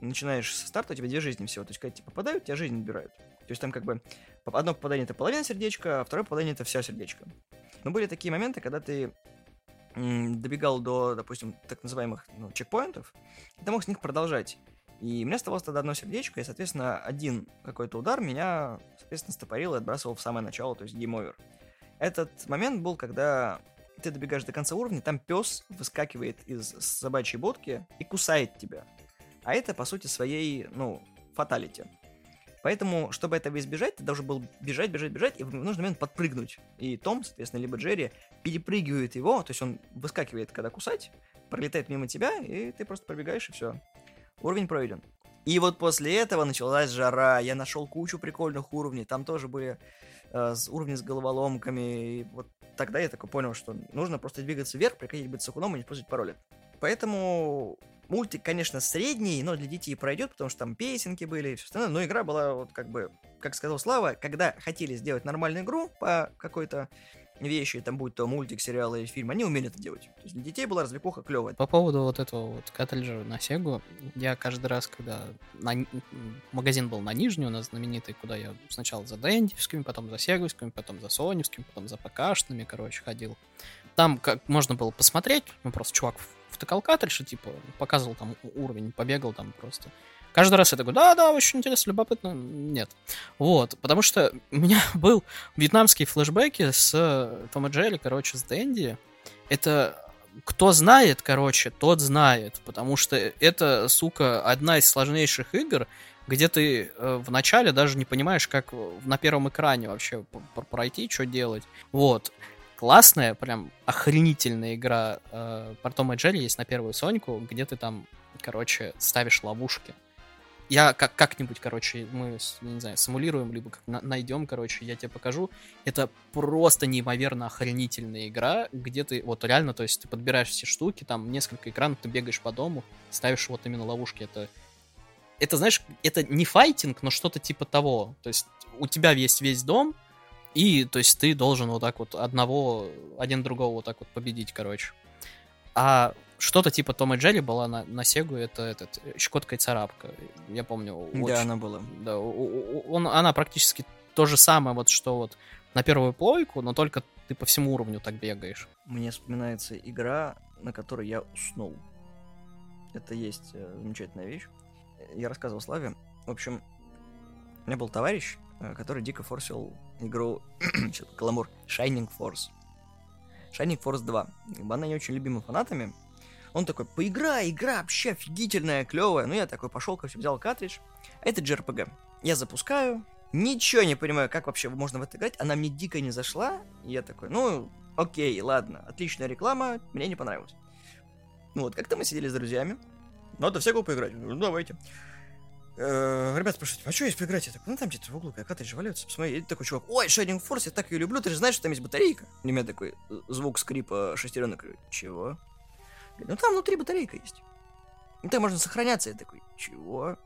начинаешь со старта, у тебя две жизни всего. То есть, когда тебе попадают, тебя жизнь набирают. То есть там как бы одно попадание это половина сердечка, а второе попадание это вся сердечко. Но были такие моменты, когда ты добегал до, допустим, так называемых ну, checkpoint ов, и ты мог с них продолжать. И у меня оставалось тогда одно сердечко, и, соответственно, один какой-то удар меня, соответственно, стопорил и отбрасывал в самое начало, то есть game over. Этот момент был, когда ты добегаешь до конца уровня, там пес выскакивает из собачьей будки и кусает тебя. А это, по сути, своей, ну, фаталити. Поэтому, чтобы этого избежать, ты должен был бежать, бежать, бежать, и в нужный момент подпрыгнуть. И Том, соответственно, либо Джерри перепрыгивает его, то есть он выскакивает, когда кусать, пролетает мимо тебя, и ты просто пробегаешь, и все. Уровень пройден. И вот после этого началась жара. Я нашел кучу прикольных уровней. Там тоже были э, уровни с головоломками. И вот тогда я такой понял, что нужно просто двигаться вверх, приходить быть сакуном и не использовать пароли. Поэтому мультик, конечно, средний, но для детей пройдет, потому что там песенки были и все остальное. Но игра была вот как бы, как сказал Слава, когда хотели сделать нормальную игру по какой-то вещи, там будь то мультик, сериал или фильм, они умели это делать. То есть для детей была развлекуха клевая. По поводу вот этого вот картриджа на Сегу, я каждый раз, когда на... магазин был на Нижней, у нас знаменитый, куда я сначала за Дэндивскими, потом за Сеговскими, потом за Соневскими, потом за ПКшными, короче, ходил. Там как можно было посмотреть, ну просто чувак втыкал картридж типа показывал там уровень, побегал там просто. Каждый раз я такой, да-да, очень интересно, любопытно. Нет. Вот, потому что у меня [laughs] был вьетнамские флешбеки с э, Том и Джерри, короче, с Дэнди. Это кто знает, короче, тот знает, потому что это, сука, одна из сложнейших игр, где ты э, в начале даже не понимаешь, как на первом экране вообще пройти, что делать. Вот. Классная, прям охренительная игра э, про Тома и Джерри есть на первую Соньку, где ты там, короче, ставишь ловушки. Я как- как-нибудь, короче, мы, не знаю, симулируем, либо как на- найдем, короче, я тебе покажу. Это просто неимоверно охренительная игра, где ты, вот реально, то есть ты подбираешь все штуки, там несколько экранов, ты бегаешь по дому, ставишь вот именно ловушки. Это, это знаешь, это не файтинг, но что-то типа того. То есть у тебя есть весь дом, и, то есть, ты должен вот так вот одного, один другого вот так вот победить, короче. А что-то типа Том и Джерри была на, на Сегу, это этот, щекотка и царапка. Я помню. Да, очень, она была. Да, он, она практически то же самое, вот что вот на первую плойку, но только ты по всему уровню так бегаешь. Мне вспоминается игра, на которой я уснул. Это есть э, замечательная вещь. Я рассказывал Славе. В общем, у меня был товарищ, э, который дико форсил игру [clears throat] Каламур Shining Force. Shining Force 2. Она не очень любима фанатами, он такой, поиграй, игра вообще офигительная, клевая. Ну, я такой пошел, короче, взял картридж. Это JRPG. Я запускаю, ничего не понимаю, как вообще можно в это играть. Она мне дико не зашла. И я такой, ну, окей, ладно, отличная реклама, мне не понравилось. Ну вот, как-то мы сидели с друзьями. Надо все поиграть. Ну, давайте. Э, ребят спрашивают, а что есть поиграть? Я такой, ну там где-то в углу картридж валяются, посмотри. И такой чувак, ой, Shining Force, я так ее люблю, ты же знаешь, что там есть батарейка. У меня такой э, звук скрипа шестеренок. Чего? ну там внутри батарейка есть. И там можно сохраняться. Я такой, чего?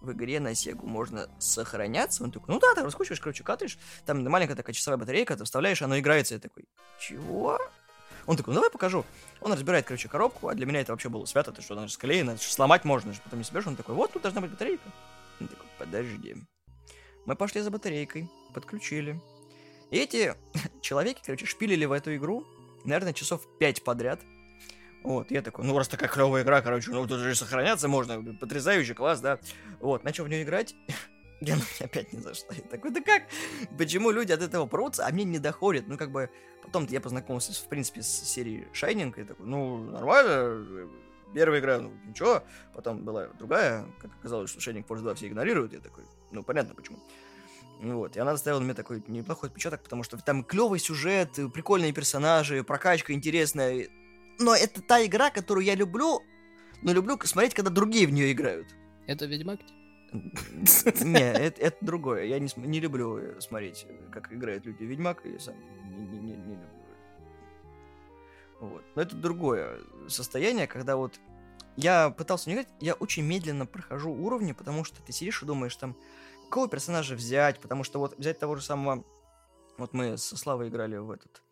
В игре на Сегу можно сохраняться? Он такой, ну да, ты раскручиваешь, короче, картридж, там маленькая такая часовая батарейка, ты вставляешь, оно играется. Я такой, чего? Он такой, ну давай покажу. Он разбирает, короче, коробку, а для меня это вообще было свято, ты что, она же склеена, сломать можно же, потом не себе он такой, вот тут должна быть батарейка. Он такой, подожди. Мы пошли за батарейкой, подключили. И эти [laughs] человеки, короче, шпилили в эту игру, наверное, часов 5 подряд. Вот, я такой, ну раз такая клевая игра, короче, ну тут же сохраняться можно, потрясающий класс, да. Вот, начал в нее играть, я ну, опять не зашла. Я такой, да как? Почему люди от этого прутся, а мне не доходит? Ну, как бы, потом я познакомился, в принципе, с серией Shining, и такой, ну, нормально, первая игра, ну, ничего. Потом была другая, как оказалось, что Shining Force 2 все игнорируют. Я такой, ну, понятно почему. Вот, и она оставила меня такой неплохой отпечаток, потому что там клевый сюжет, прикольные персонажи, прокачка интересная. Но это та игра, которую я люблю, но люблю смотреть, когда другие в нее играют. Это Ведьмак? Не, это, это другое. Я не, не люблю смотреть, как играют люди Ведьмак, и сам не, не, не, не люблю. Вот. Но это другое состояние, когда вот я пытался не играть, я очень медленно прохожу уровни, потому что ты сидишь и думаешь там, какого персонажа взять, потому что вот взять того же самого, вот мы со Славой играли в этот,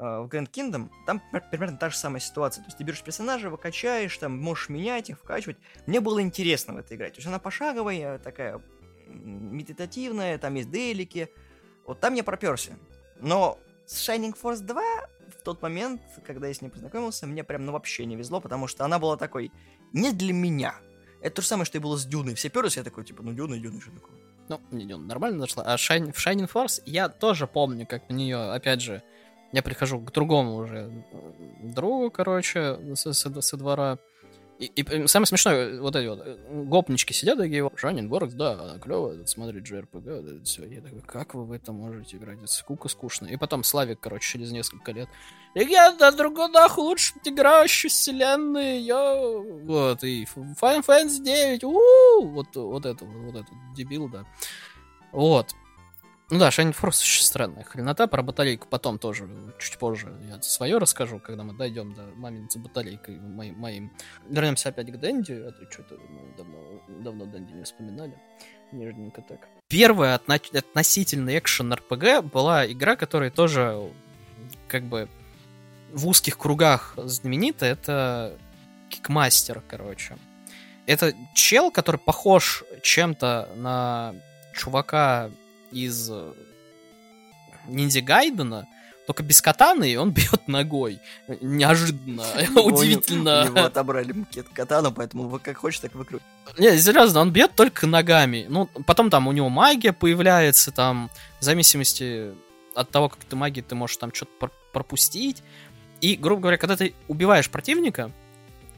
в Grand Kingdom, там примерно та же самая ситуация. То есть ты берешь персонажа, выкачаешь, там можешь менять их, вкачивать. Мне было интересно в это играть. То есть она пошаговая, такая медитативная, там есть делики. Вот там я проперся. Но с Shining Force 2 в тот момент, когда я с ней познакомился, мне прям ну вообще не везло, потому что она была такой не для меня. Это то же самое, что и было с Дюной. Все перлись, я такой, типа, ну Дюна, Дюна, что такое? Ну, не Дюна, нормально зашла. А Shine, в Shining Force я тоже помню, как на нее, опять же, я прихожу к другому уже другу, короче, со, со, со двора. И, и самое смешное, вот эти вот э, гопнички сидят такие, Жанин Воркс, да, она клевая, смотрит JRPG, это все. Я такой, как вы в это можете играть? Это скука скучно. И потом Славик, короче, через несколько лет. Я на другой нахуй лучше играющий вселенной, я... Вот, и Final Fantasy 9, у вот, вот это, вот этот дебил, да. Вот. Ну да, Shining Force очень странная хренота. Про батарейку потом тоже, чуть позже я свое расскажу, когда мы дойдем до момента батарейкой моим. моим. Вернемся опять к Дэнди, а то что-то мы давно, давно Дэнди не вспоминали. Нежненько так. Первая отно- относительно экшен РПГ была игра, которая тоже как бы в узких кругах знаменита. Это Кикмастер, короче. Это чел, который похож чем-то на чувака из э, Ниндзя Гайдена, только без катаны, и он [laughs] бьет ногой. Неожиданно, [laughs] удивительно. У него отобрали макет катану, поэтому вы как хочешь, так выкрути. Не, серьезно, он бьет только ногами. Ну, потом там у него магия появляется, там, в зависимости от того, как ты магией, ты можешь там что-то пропустить. И, грубо говоря, когда ты убиваешь противника,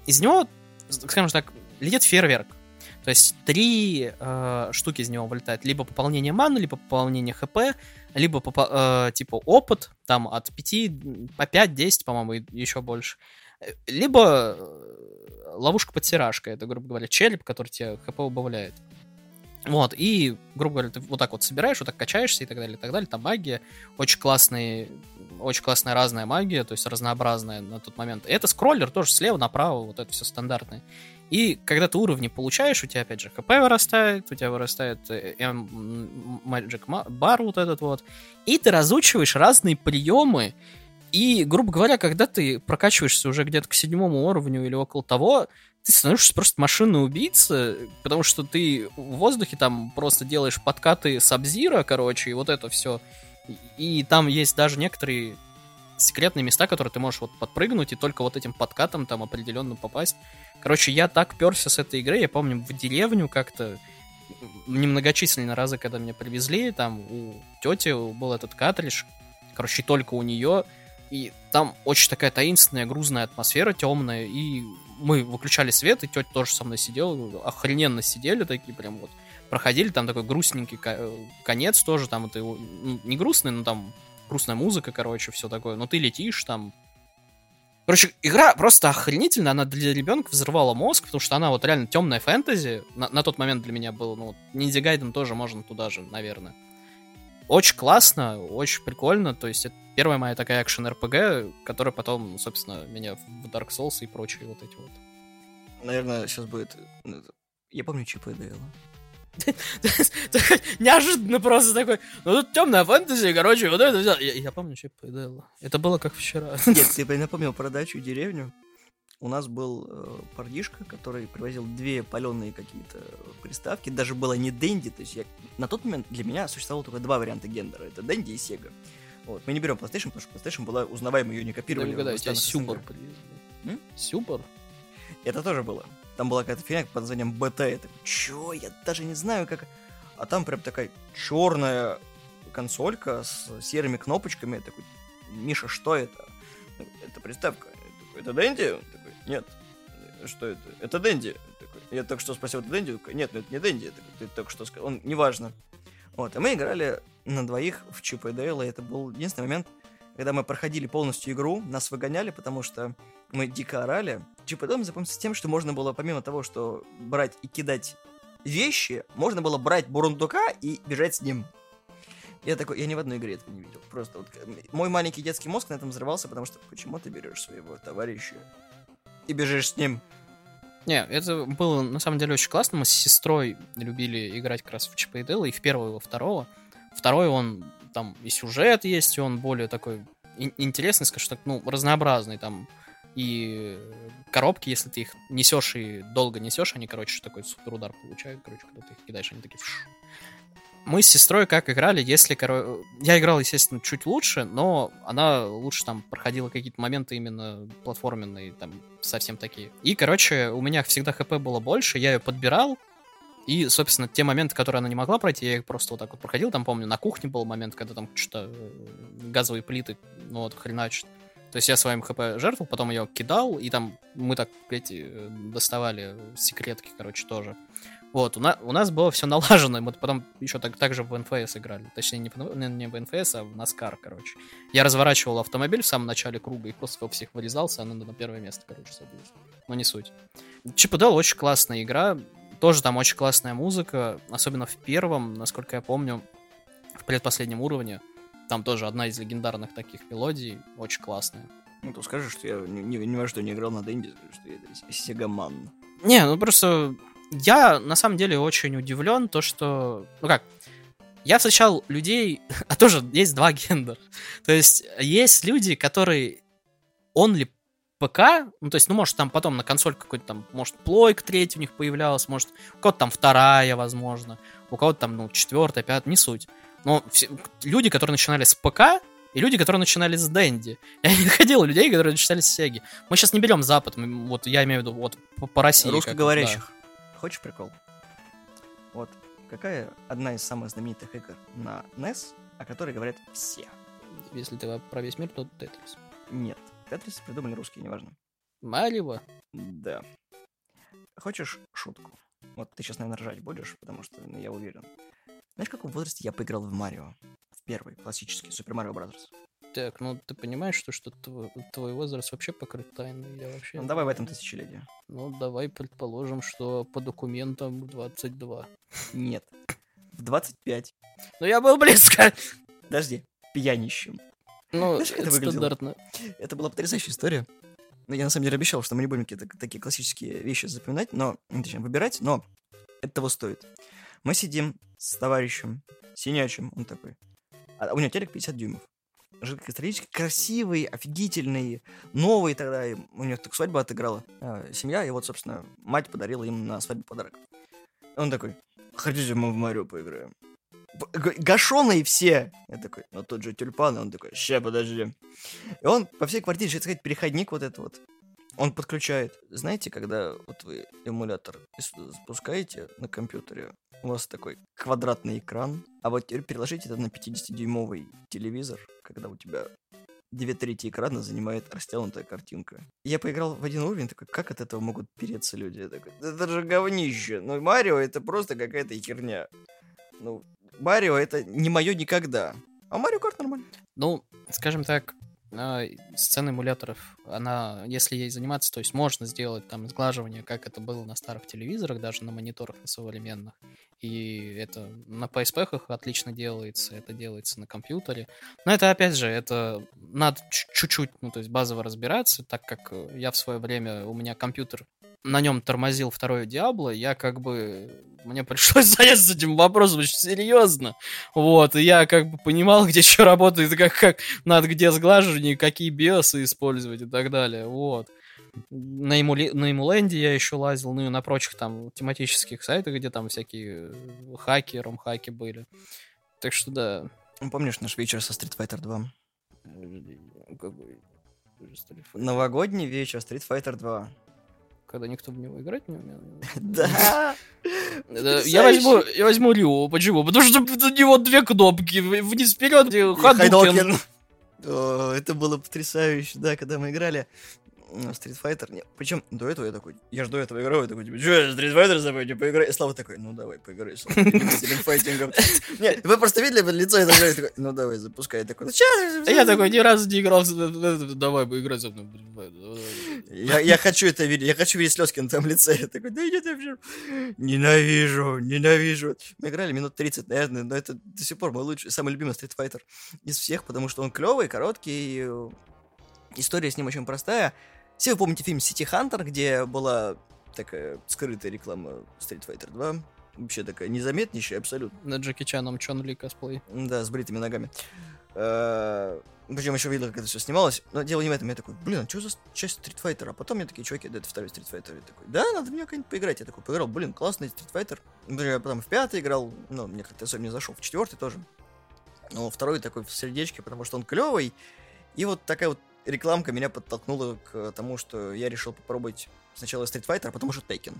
из него, скажем так, летит фейерверк. То есть три э, штуки из него вылетает. Либо пополнение маны, либо пополнение хп, либо попо- э, типа опыт, там от 5 по 5-10, по-моему, еще больше. Либо э, ловушка-подсиражка, это, грубо говоря, череп, который тебе хп убавляет. Вот, и, грубо говоря, ты вот так вот собираешь, вот так качаешься и так далее, и так далее. Там магия, очень классные, очень классная разная магия, то есть разнообразная на тот момент. И это скроллер тоже слева направо, вот это все стандартное. И когда ты уровни получаешь, у тебя опять же ХП вырастает, у тебя вырастает э, Magic Bar вот этот вот, и ты разучиваешь разные приемы, и, грубо говоря, когда ты прокачиваешься уже где-то к седьмому уровню или около того, ты становишься просто машинной убийца, потому что ты в воздухе там просто делаешь подкаты сабзира, короче, и вот это все. И там есть даже некоторые секретные места, которые ты можешь вот подпрыгнуть и только вот этим подкатом там определенно попасть. Короче, я так перся с этой игры, я помню, в деревню как-то немногочисленные разы, когда меня привезли, там у тети был этот картридж, короче, только у нее, и там очень такая таинственная, грузная атмосфера, темная, и мы выключали свет, и тетя тоже со мной сидела, охрененно сидели такие прям вот, проходили, там такой грустненький конец тоже, там это не грустный, но там грустная музыка, короче, все такое. Но ты летишь там. Короче, игра просто охренительная, она для ребенка взрывала мозг, потому что она вот реально темная фэнтези. На, на тот момент для меня был, ну, Ниндзя Гайден тоже можно туда же, наверное. Очень классно, очень прикольно, то есть это первая моя такая экшен РПГ, которая потом, собственно, меня в Dark Souls и прочие вот эти вот. Наверное, сейчас будет... Ну, я помню Чипа и Дейла. [laughs] Неожиданно просто такой, ну тут темная фэнтези, короче, вот это взял. Я, я помню, что Дело. Это было как вчера. [laughs] Нет, ты напомнил про дачу и деревню. У нас был э, парнишка, который привозил две паленые какие-то приставки. Даже было не Дэнди, то есть я на тот момент для меня существовало только два варианта гендера. Это Дэнди и Сега. Вот. Мы не берем PlayStation, потому что PlayStation была узнаваемой, ее не копировали. Да, у тебя. М? Сюбар? Это тоже было. Там была какая-то фигня под названием БТ. Я такой, чё? Я даже не знаю, как... А там прям такая черная консолька с серыми кнопочками. Я такой, Миша, что это? Это приставка. Я такой, это Дэнди? Он такой, нет. Что это? Это Дэнди. Я такой, Я только что спросил, это Дэнди? Такой, Нет, ну это не Дэнди. Я такой, Ты только что сказал. Он, неважно. Вот, и мы играли на двоих в Чип и Дейла, это был единственный момент, когда мы проходили полностью игру, нас выгоняли, потому что мы дико орали. Чип мне запомнился тем, что можно было, помимо того, что брать и кидать вещи, можно было брать бурундука и бежать с ним. Я такой, я ни в одной игре этого не видел. Просто вот э, мой маленький детский мозг на этом взрывался, потому что почему ты берешь своего товарища и бежишь с ним? Не, это было на самом деле очень классно. Мы с сестрой любили играть как раз в Чипа и Дейла, и в первого, и во второго. Второй он, там и сюжет есть, и он более такой ин- интересный, скажем так, ну, разнообразный. Там и коробки, если ты их несешь и долго несешь, они, короче, такой супер удар получают, короче, когда ты их кидаешь, они такие... фш. Мы с сестрой как играли, если, короче... Я играл, естественно, чуть лучше, но она лучше там проходила какие-то моменты именно платформенные, там, совсем такие. И, короче, у меня всегда хп было больше, я ее подбирал, и, собственно, те моменты, которые она не могла пройти, я их просто вот так вот проходил. Там, помню, на кухне был момент, когда там что-то э, газовые плиты, ну вот, хреначит. То есть я своим хп жертвовал, потом ее кидал, и там мы так эти доставали секретки, короче, тоже. Вот, у, на- у нас было все налажено, мы потом еще так, так же в НФС играли. Точнее, не, не- в НФС, а в Наскар, короче. Я разворачивал автомобиль в самом начале круга и просто всех вырезался, она на первое место, короче, садилась. Но не суть. Чип очень классная игра, тоже там очень классная музыка, особенно в первом, насколько я помню, в предпоследнем уровне. Там тоже одна из легендарных таких мелодий, очень классная. Ну, то скажи, что я ни, ни- ни во что не играл на Дэнди, что я Сегаман. Не, ну просто я на самом деле очень удивлен, то что, ну как, я встречал людей, [laughs] а тоже есть два гендера. То есть есть люди, которые only ПК, ну то есть, ну может там потом на консоль какой-то там, может плойк третий у них появлялась, может у кого-то там вторая, возможно, у кого-то там, ну, четвертая, пятая, не суть. Но все- люди, которые начинали с ПК, и люди, которые начинали с Дэнди. [laughs] Я не находил людей, которые начинали с Сеги. Мы сейчас не берем Запад, мы- вот я имею в виду вот по, по России. Русскоговорящих. Хочешь прикол? Вот какая одна из самых знаменитых игр на NES, о которой говорят все? да. Если ты про весь мир, то Тетрис. Нет. Тетрис придумали русские, неважно. Марио? Да. Хочешь шутку? Вот ты сейчас, наверное, ржать будешь, потому что ну, я уверен. Знаешь, в каком возрасте я поиграл в Марио? В первый, классический, Super Mario Brothers. Так, ну ты понимаешь, что, что тв- твой возраст вообще покрыт тайной? Я вообще... Ну, давай в этом тысячелетии. Ну, давай предположим, что по документам 22. Нет. В 25. Ну, я был близко! Подожди. Пьянищем. Ну, Знаешь, это это выглядело? стандартно. Это была потрясающая история. Но я на самом деле обещал, что мы не будем какие-то такие классические вещи запоминать, но, ну, точнее, выбирать, но это того стоит. Мы сидим с товарищем синячим, он такой. А у него телек 50 дюймов. Жидкокристаллический, красивый, офигительный, новый тогда. У него так свадьба отыграла. а, семья, и вот, собственно, мать подарила им на свадьбу подарок. Он такой, хотите, мы в Марио поиграем? Гашеные все! Я такой, ну тот же тюльпан, и он такой, ща, подожди. И он по всей квартире, так сказать, переходник вот этот вот. Он подключает. Знаете, когда вот вы эмулятор запускаете на компьютере, у вас такой квадратный экран, а вот теперь переложите это на 50-дюймовый телевизор, когда у тебя две трети экрана занимает растянутая картинка. Я поиграл в один уровень, такой, как от этого могут переться люди? Я такой, это же говнище. Ну, Марио это просто какая-то херня. Ну, Марио это не мое никогда. А Марио Карт нормально. Ну, скажем так, а, сцена эмуляторов, она, если ей заниматься, то есть можно сделать там сглаживание, как это было на старых телевизорах, даже на мониторах на современных. И это на PSP отлично делается, это делается на компьютере. Но это, опять же, это надо чуть-чуть, ну, то есть базово разбираться, так как э, я в свое время, у меня компьютер, на нем тормозил второе Диабло, я как бы, мне пришлось [laughs] заняться этим вопросом очень серьезно. Вот, и я как бы понимал, где что работает, [laughs] как, как надо где сглаживание, какие биосы использовать и так далее, вот. На, эмули... на эмуленде я еще лазил, ну и на прочих там тематических сайтах, где там всякие э, хаки, ромхаки были. Так что да. Ну, помнишь наш вечер со Street Fighter 2? Какой? Новогодний вечер Street Fighter 2. Когда никто в него играть не умел. [laughs] Да. Я возьму, я возьму Рю. Почему? Потому что у него две кнопки. Вниз вперед, Хадокен. Это было потрясающе, да, когда мы играли. Street Fighter. Нет, причем до этого я такой, я же до этого играю, я такой, типа, что, Street Fighter с тобой, типа, играй. И Слава такой, ну давай, поиграй, Слава, [laughs] файтингом. Нет, вы просто видели лицо, я такой, ну давай, запускай. Я такой, ну сейчас. Я такой, ни разу не играл, давай, поиграй со мной. Я хочу это видеть, я хочу видеть слезки на твоем лице. Я такой, да иди ты Ненавижу, ненавижу. Мы играли минут 30, наверное, но это до сих пор мой лучший, самый любимый Street Fighter из всех, потому что он клевый, короткий, история с ним очень простая. Все вы помните фильм City Hunter, где была такая скрытая реклама Street Fighter 2. Вообще такая незаметнейшая абсолютно. На Джеки Чаном Чон Ли косплей. Да, с бритыми ногами. Э, Причем еще видел, как это все снималось. Но дело не в этом. Я такой, блин, а что за часть Street Fighter? А потом мне такие чуваки, да это второй Street Fighter. Я такой, да, надо мне как-нибудь поиграть. Я такой, поиграл, блин, классный Street Fighter. Я потом в пятый играл, но мне как-то особенно не зашел. В четвертый тоже. Но второй такой в сердечке, потому что он клевый. И вот такая вот рекламка меня подтолкнула к тому, что я решил попробовать сначала Street Fighter, а потом уже Tekken.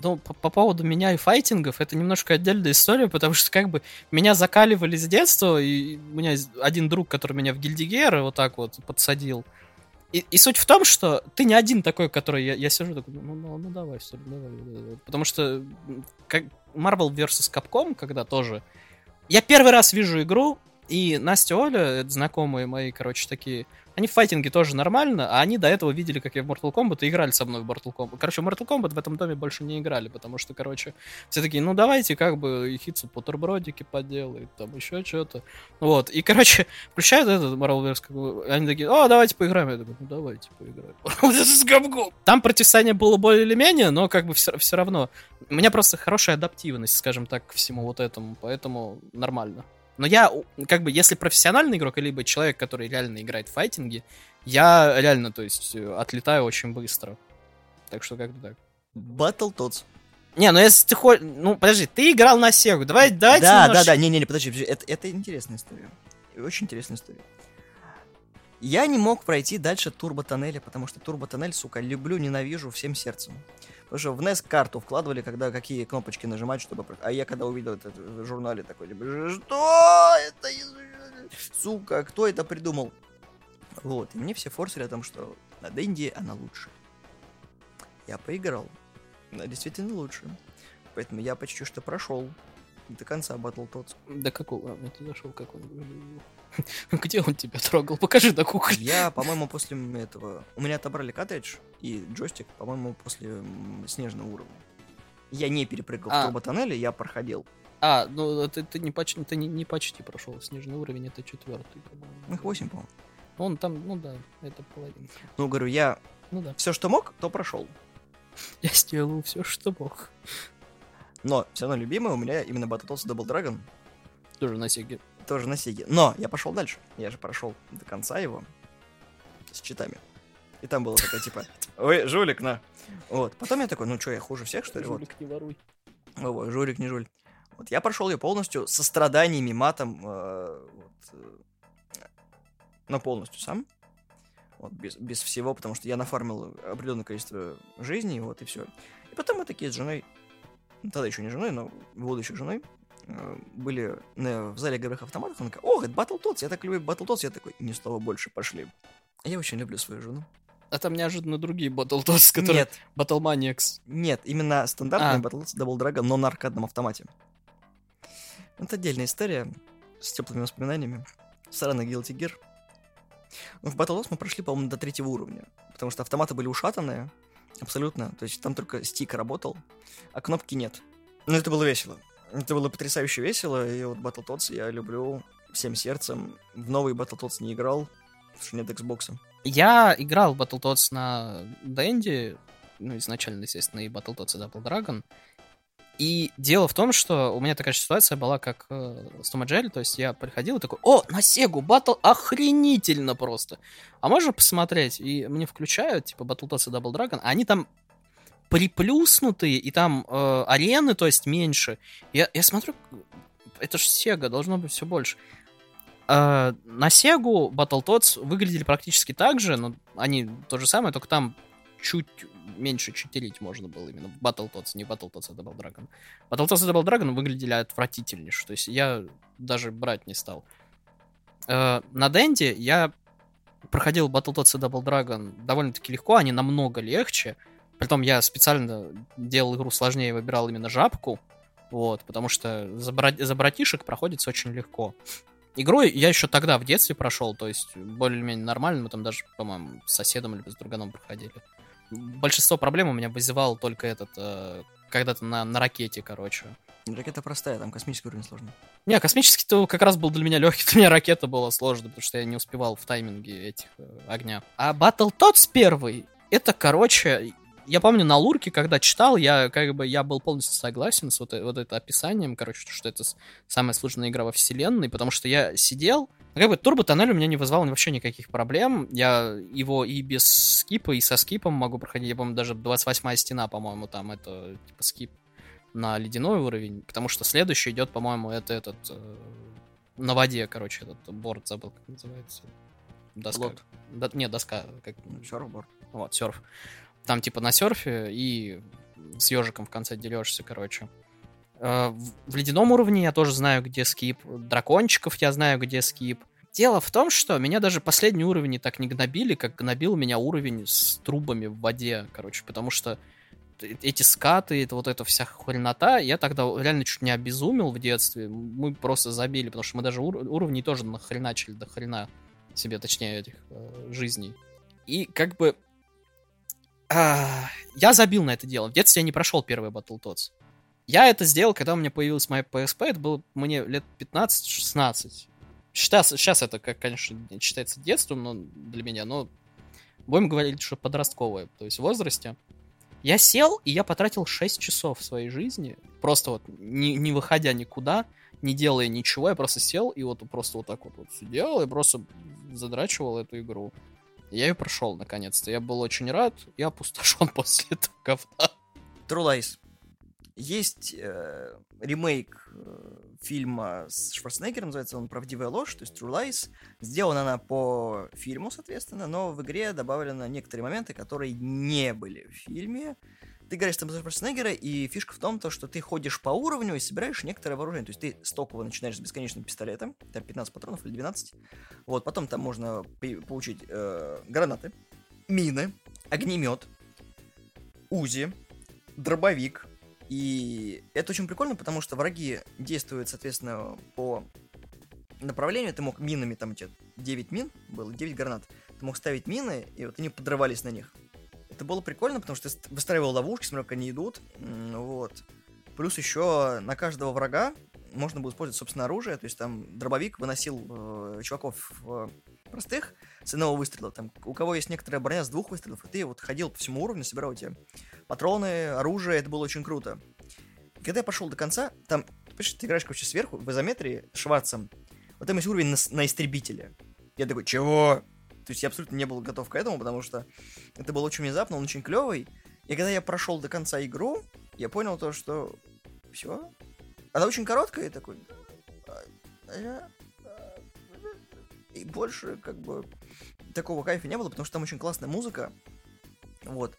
Ну, по, по поводу меня и файтингов, это немножко отдельная история, потому что как бы меня закаливали с детства, и у меня один друг, который меня в Гильдигеры вот так вот подсадил. И, и суть в том, что ты не один такой, который я, я сижу такой, ну, ну, ну давай, что ли, давай, давай. Потому что как Marvel vs. Capcom, когда тоже... Я первый раз вижу игру, и Настя Оля, это знакомые мои, короче, такие, они в файтинге тоже нормально, а они до этого видели, как я в Mortal Kombat и играли со мной в Mortal Kombat. Короче, в Mortal Kombat в этом доме больше не играли, потому что, короче, все такие, ну давайте как бы Хитсу бутербродики поделает, там еще что-то. Вот, и, короче, [laughs] включают этот Marvel vs. Они такие, о, давайте поиграем. Я такой, ну давайте поиграем. [laughs] Там противостояние было более или менее, но как бы все, все равно. У меня просто хорошая адаптивность, скажем так, к всему вот этому, поэтому нормально. Но я, как бы, если профессиональный игрок, либо человек, который реально играет в файтинге, я реально, то есть, э, отлетаю очень быстро. Так что как-то так. Battle Tots. Не, ну если ты хочешь... Ну, подожди, ты играл на Сегу, давай, давайте Да, немножко... да, да, не-не-не, подожди, подожди, это, это интересная история. Очень интересная история. Я не мог пройти дальше турбо-тоннеля, потому что турбо-тоннель, сука, люблю, ненавижу всем сердцем. Потому что в NES карту вкладывали, когда какие кнопочки нажимать, чтобы... А я когда увидел это в журнале такой, типа, что это? Сука, кто это придумал? Вот, и мне все форсили о том, что на Денди она лучше. Я поиграл. Она действительно лучше. Поэтому я почти что прошел до конца Battletoads. До какого? А, ты зашел, как он выглядел? [laughs] Где он тебя трогал? Покажи на кухне. Я, по-моему, после этого... У меня отобрали коттедж и джойстик, по-моему, после снежного уровня. Я не перепрыгал а. в турботоннеле, я проходил. А, ну ты, ты, не, почти, ты не, не почти прошел. Снежный уровень это четвертый, по-моему. Их 8, по-моему. Он там, ну да, это половина. Ну, говорю, я ну, да. все, что мог, то прошел. Я сделал все, что мог. Но все равно любимый у меня именно Battletoads Double Dragon. Тоже на Сеге. Тоже на Сеге. Но я пошел дальше. Я же прошел до конца его с читами. И там было такое, типа, ой, жулик, на. Вот. Потом я такой, ну что, я хуже всех, что ли? Жулик, вот. не воруй. Ой, жулик, не жуль. Вот я прошел ее полностью со страданиями, матом, э, вот, э, но полностью сам. Вот, без, без всего, потому что я нафармил определенное количество жизней, вот, и все. И потом мы такие с женой тогда еще не женой, но будущей женой, были в зале игровых автоматов, она такая, ох, это Battletoads, я так люблю Battletoads, я такой, ни слова больше, пошли. Я очень люблю свою жену. А там неожиданно другие Battletoads, которые... Нет. Battlemaniacs. Нет, именно стандартный а. Battletoads Double Dragon, но на аркадном автомате. Это отдельная история с теплыми воспоминаниями. Сраный Guilty Gear. Ну, в Battletoads мы прошли, по-моему, до третьего уровня, потому что автоматы были ушатанные, Абсолютно. То есть там только стик работал, а кнопки нет. Но это было весело. Это было потрясающе весело, и вот Battletoads я люблю всем сердцем. В новый Battletoads не играл, потому что нет Xbox. Я играл в Battletoads на Денди, ну, изначально, естественно, и Battletoads и Double Dragon. И дело в том, что у меня такая ситуация была, как э, с Том Джерри, то есть я приходил и такой, о, на Сегу, батл охренительно просто. А можно посмотреть? И мне включают, типа, Battletoads и Double Dragon, а они там приплюснутые, и там э, арены, то есть меньше. Я, я смотрю, это же Сега, должно быть все больше. Э, на Сегу Battletoads выглядели практически так же, но они то же самое, только там чуть меньше читерить можно было именно в Battletoads, не Battletoads, а Double Dragon. Battletoads и Double Dragon выглядели отвратительнейше, то есть я даже брать не стал. Э, на Денде я проходил Battletoads и Double Dragon довольно-таки легко, они намного легче. Притом я специально делал игру сложнее, выбирал именно жабку, вот, потому что за, брат... за братишек проходится очень легко. Игру я еще тогда в детстве прошел, то есть более-менее нормально, мы там даже, по-моему, с соседом или с друганом проходили большинство проблем у меня вызывал только этот, э, когда-то на, на ракете, короче. Ракета простая, там космический уровень сложный. Не, космический-то как раз был для меня легкий, [laughs] для меня ракета была сложная, потому что я не успевал в тайминге этих э, огня. А Battletoads первый, это, короче, я помню на Лурке, когда читал, я как бы я был полностью согласен с вот, вот это описанием, короче, что это самая сложная игра во вселенной, потому что я сидел, ну, как бы турбо-тоннель у меня не вызвал вообще никаких проблем. Я его и без скипа, и со скипом могу проходить. Я помню, даже 28-я стена, по-моему, там это типа скип на ледяной уровень, потому что следующий идет, по-моему, это этот э, на воде, короче, этот борт забыл, как называется. Доска. Да, нет, доска. Как... Серфборд. Вот, серф. Там типа на серфе и с ежиком в конце дерешься, короче. Э, в ледяном уровне я тоже знаю, где скип. Дракончиков я знаю, где скип. Дело в том, что меня даже последний уровень не так не гнобили, как гнобил меня уровень с трубами в воде, короче, потому что эти скаты, это вот эта вся хренота, я тогда реально чуть не обезумел в детстве. Мы просто забили, потому что мы даже ур- уровней тоже нахреначили до хрена себе, точнее, этих э, жизней. И как бы а, я забил на это дело. В детстве я не прошел первый Battletoads. Я это сделал, когда у меня появилась моя PSP, это было мне лет 15-16. Сейчас, сейчас это, как, конечно, считается детством но для меня, но будем говорить, что подростковое, то есть в возрасте. Я сел, и я потратил 6 часов своей жизни, просто вот не, не выходя никуда, не делая ничего, я просто сел и вот просто вот так вот, вот сидел и просто задрачивал эту игру. Я ее прошел наконец-то. Я был очень рад и опустошен [laughs] после этого говна. True Lies. Есть э, ремейк э, фильма с Шварценеггером, называется он «Правдивая ложь», то есть True Lies. Сделана она по фильму, соответственно, но в игре добавлены некоторые моменты, которые не были в фильме. Ты играешь там за Шварценеггера, и фишка в том, то, что ты ходишь по уровню и собираешь некоторое вооружение. То есть ты стоково начинаешь с бесконечным пистолетом, там 15 патронов или 12. Вот, потом там можно получить э, гранаты, мины, огнемет, УЗИ, дробовик, и это очень прикольно, потому что враги действуют, соответственно, по направлению. Ты мог минами, там у тебя 9 мин было, 9 гранат. Ты мог ставить мины, и вот они подрывались на них. Это было прикольно, потому что ты выстраивал ловушки, смотрел, как они идут. Вот. Плюс еще на каждого врага можно было использовать, собственно, оружие. То есть там дробовик выносил э, чуваков э, простых с одного выстрела. Там, у кого есть некоторая броня с двух выстрелов, и ты вот ходил по всему уровню, собирал эти патроны, оружие, это было очень круто. когда я пошел до конца, там, ты, ты играешь, короче, сверху, в изометрии, шварцем, вот там есть уровень на, на истребителе. Я такой, чего? То есть я абсолютно не был готов к этому, потому что это было очень внезапно, он очень клевый. И когда я прошел до конца игру, я понял то, что все. Она очень короткая, и такой. «А, и больше, как бы, такого кайфа не было, потому что там очень классная музыка. Вот.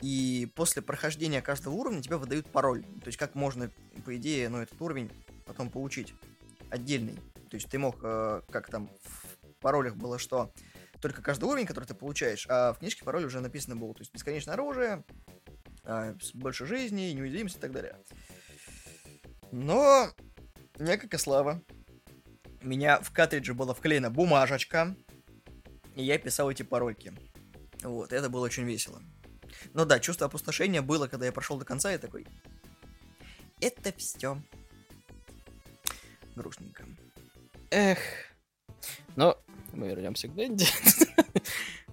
И после прохождения каждого уровня тебе выдают пароль. То есть как можно, по идее, ну, этот уровень потом получить отдельный. То есть ты мог, э, как там в паролях было, что только каждый уровень, который ты получаешь, а в книжке пароль уже написано было. То есть бесконечное оружие, э, больше жизни, неуязвимость и так далее. Но не как и слава. У меня в картридже была вклеена бумажечка, и я писал эти парольки. Вот, это было очень весело. Ну да, чувство опустошения было, когда я прошел до конца, и такой... Это все. Грустненько. Эх. Но мы вернемся к Дэнди. [laughs]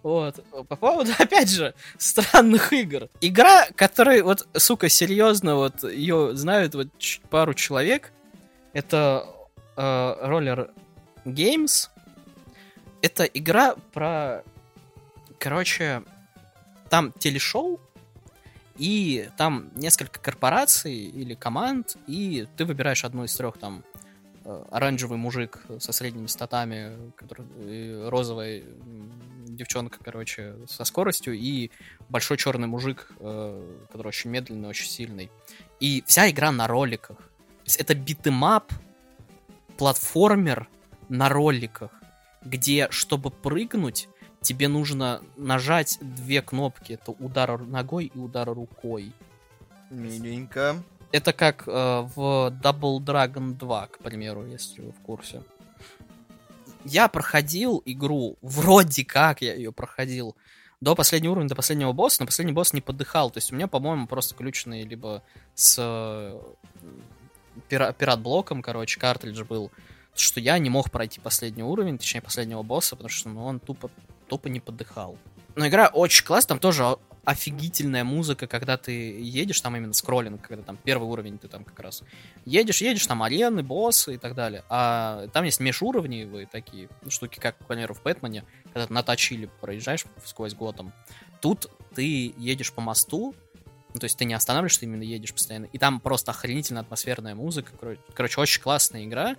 Вот. По поводу, [laughs] опять же, странных игр. Игра, которая, вот, сука, серьезно, вот, ее знают вот пару человек, это э, Roller Games. Это игра про... Короче, там телешоу, и там несколько корпораций или команд, и ты выбираешь одну из трех там оранжевый мужик со средними статами, который, розовая девчонка, короче, со скоростью, и большой черный мужик, э, который очень медленный, очень сильный. И вся игра на роликах. То есть это beat 'em up, платформер на роликах, где, чтобы прыгнуть, тебе нужно нажать две кнопки. Это удар ногой и удар рукой. Миленько. Это как э, в Double Dragon 2, к примеру, если вы в курсе. Я проходил игру, вроде как я ее проходил, до последнего уровня, до последнего босса, но последний босс не подыхал. То есть у меня, по-моему, просто включенный либо с э, пира- пират-блоком, короче, картридж был, что я не мог пройти последний уровень, точнее, последнего босса, потому что ну, он тупо тупо не подыхал. Но игра очень классная, там тоже офигительная музыка, когда ты едешь, там именно скроллинг, когда там первый уровень ты там как раз едешь, едешь, там арены, боссы и так далее. А там есть межуровневые такие штуки, как, к примеру, в Бэтмене, когда ты на Тачиле проезжаешь сквозь Готэм. Тут ты едешь по мосту, ну, то есть ты не останавливаешься, ты именно едешь постоянно. И там просто охренительно атмосферная музыка. Короче, очень классная игра.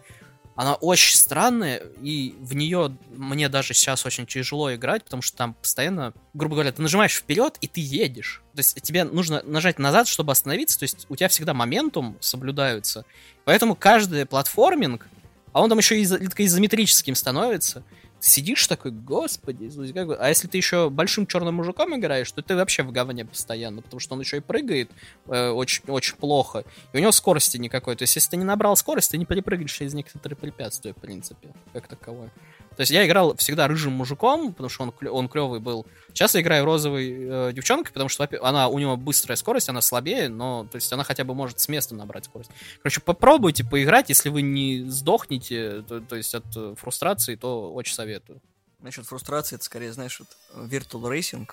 Она очень странная, и в нее мне даже сейчас очень тяжело играть, потому что там постоянно, грубо говоря, ты нажимаешь вперед, и ты едешь. То есть тебе нужно нажать назад, чтобы остановиться, то есть у тебя всегда моментум соблюдаются. Поэтому каждый платформинг, а он там еще и изометрическим становится, сидишь такой, господи, как. А если ты еще большим черным мужиком играешь, то ты вообще в говне постоянно, потому что он еще и прыгает э, очень, очень плохо, и у него скорости никакой. То есть, если ты не набрал скорость, ты не перепрыгнешь через некоторые препятствия, в принципе, как таковое. То есть я играл всегда рыжим мужиком, потому что он, он клевый был. Сейчас я играю розовой э, девчонкой, потому что она, у него быстрая скорость, она слабее, но то есть она хотя бы может с места набрать скорость. Короче, попробуйте поиграть, если вы не сдохнете, то, то есть от э, фрустрации, то очень советую. Насчет фрустрации, это скорее, знаешь, вот Virtual Racing,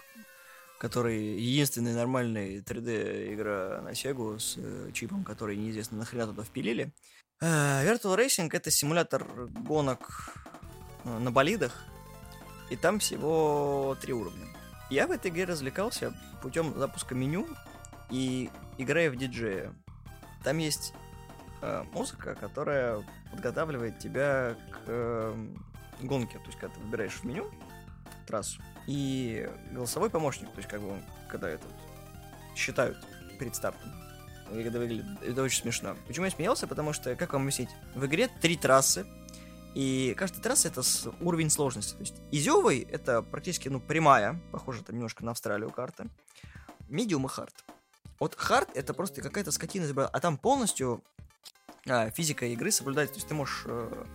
который единственный нормальный 3D игра на Sega с э, чипом, который неизвестно нахрена туда впилили. Uh, Virtual Racing это симулятор гонок Э, на болидах, и там всего три уровня. Я в этой игре развлекался путем запуска меню и играя в диджея. Там есть э, музыка, которая подготавливает тебя к э, гонке. То есть, когда ты выбираешь в меню трассу, и голосовой помощник, то есть, как бы он, когда это считают перед стартом. Это выглядит, это очень смешно. Почему я смеялся? Потому что, как вам объяснить, в игре три трассы, и каждая трасса это с уровень сложности. То есть Изевый это практически ну, прямая, похоже там немножко на Австралию карта. Medium и hard. Вот hard это просто какая-то скотина, а там полностью а, физика игры соблюдается. То есть ты можешь э,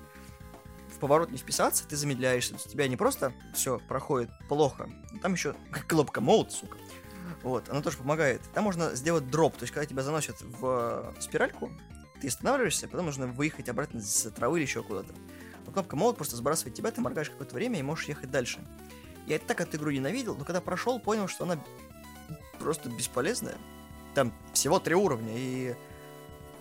в поворот не вписаться, ты замедляешься. То есть тебя не просто все проходит плохо, там еще [laughs] кнопка молот, сука. Вот, она тоже помогает. Там можно сделать drop, то есть когда тебя заносят в спиральку, ты останавливаешься, потом нужно выехать обратно с травы или еще куда-то. Но кнопка молот просто сбрасывает тебя, ты моргаешь какое-то время и можешь ехать дальше. Я это так эту игру ненавидел, но когда прошел, понял, что она просто бесполезная. Там всего три уровня, и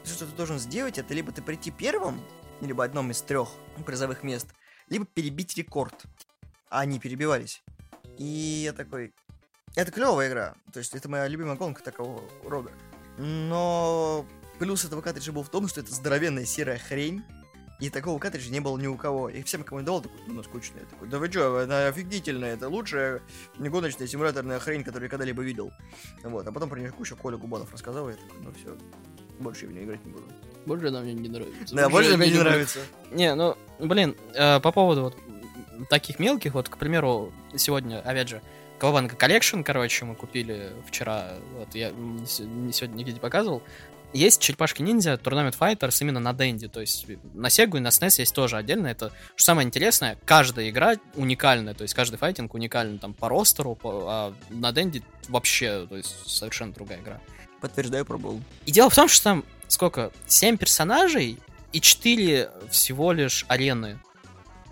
что ты должен сделать, это либо ты прийти первым, либо одном из трех призовых мест, либо перебить рекорд. А они перебивались. И я такой... Это клевая игра. То есть это моя любимая гонка такого рода. Но плюс этого картриджа был в том, что это здоровенная серая хрень, и такого картриджа не было ни у кого. И всем, кому я давал, такой, ну, скучная. Такой, да вы чё, она офигительная, это лучшая негоночная симуляторная хрень, которую я когда-либо видел. Вот, а потом про нее кучу Коля Губанов рассказал, и я такой, ну все, больше я в нее играть не буду. Больше она мне не нравится. Да, больше мне не нравится. Не, ну, блин, э, по поводу вот таких мелких, вот, к примеру, сегодня, опять же, Кавабанга Collection, короче, мы купили вчера, вот, я сегодня нигде не показывал, есть черепашки ниндзя, Tournament Fighters именно на Денде, то есть на Сегу и на SNES есть тоже отдельно. Это что самое интересное, каждая игра уникальная, то есть каждый файтинг уникальный там по ростеру, по, а на Денде вообще, то есть совершенно другая игра. Подтверждаю, пробовал. И дело в том, что там сколько? 7 персонажей и 4 всего лишь арены.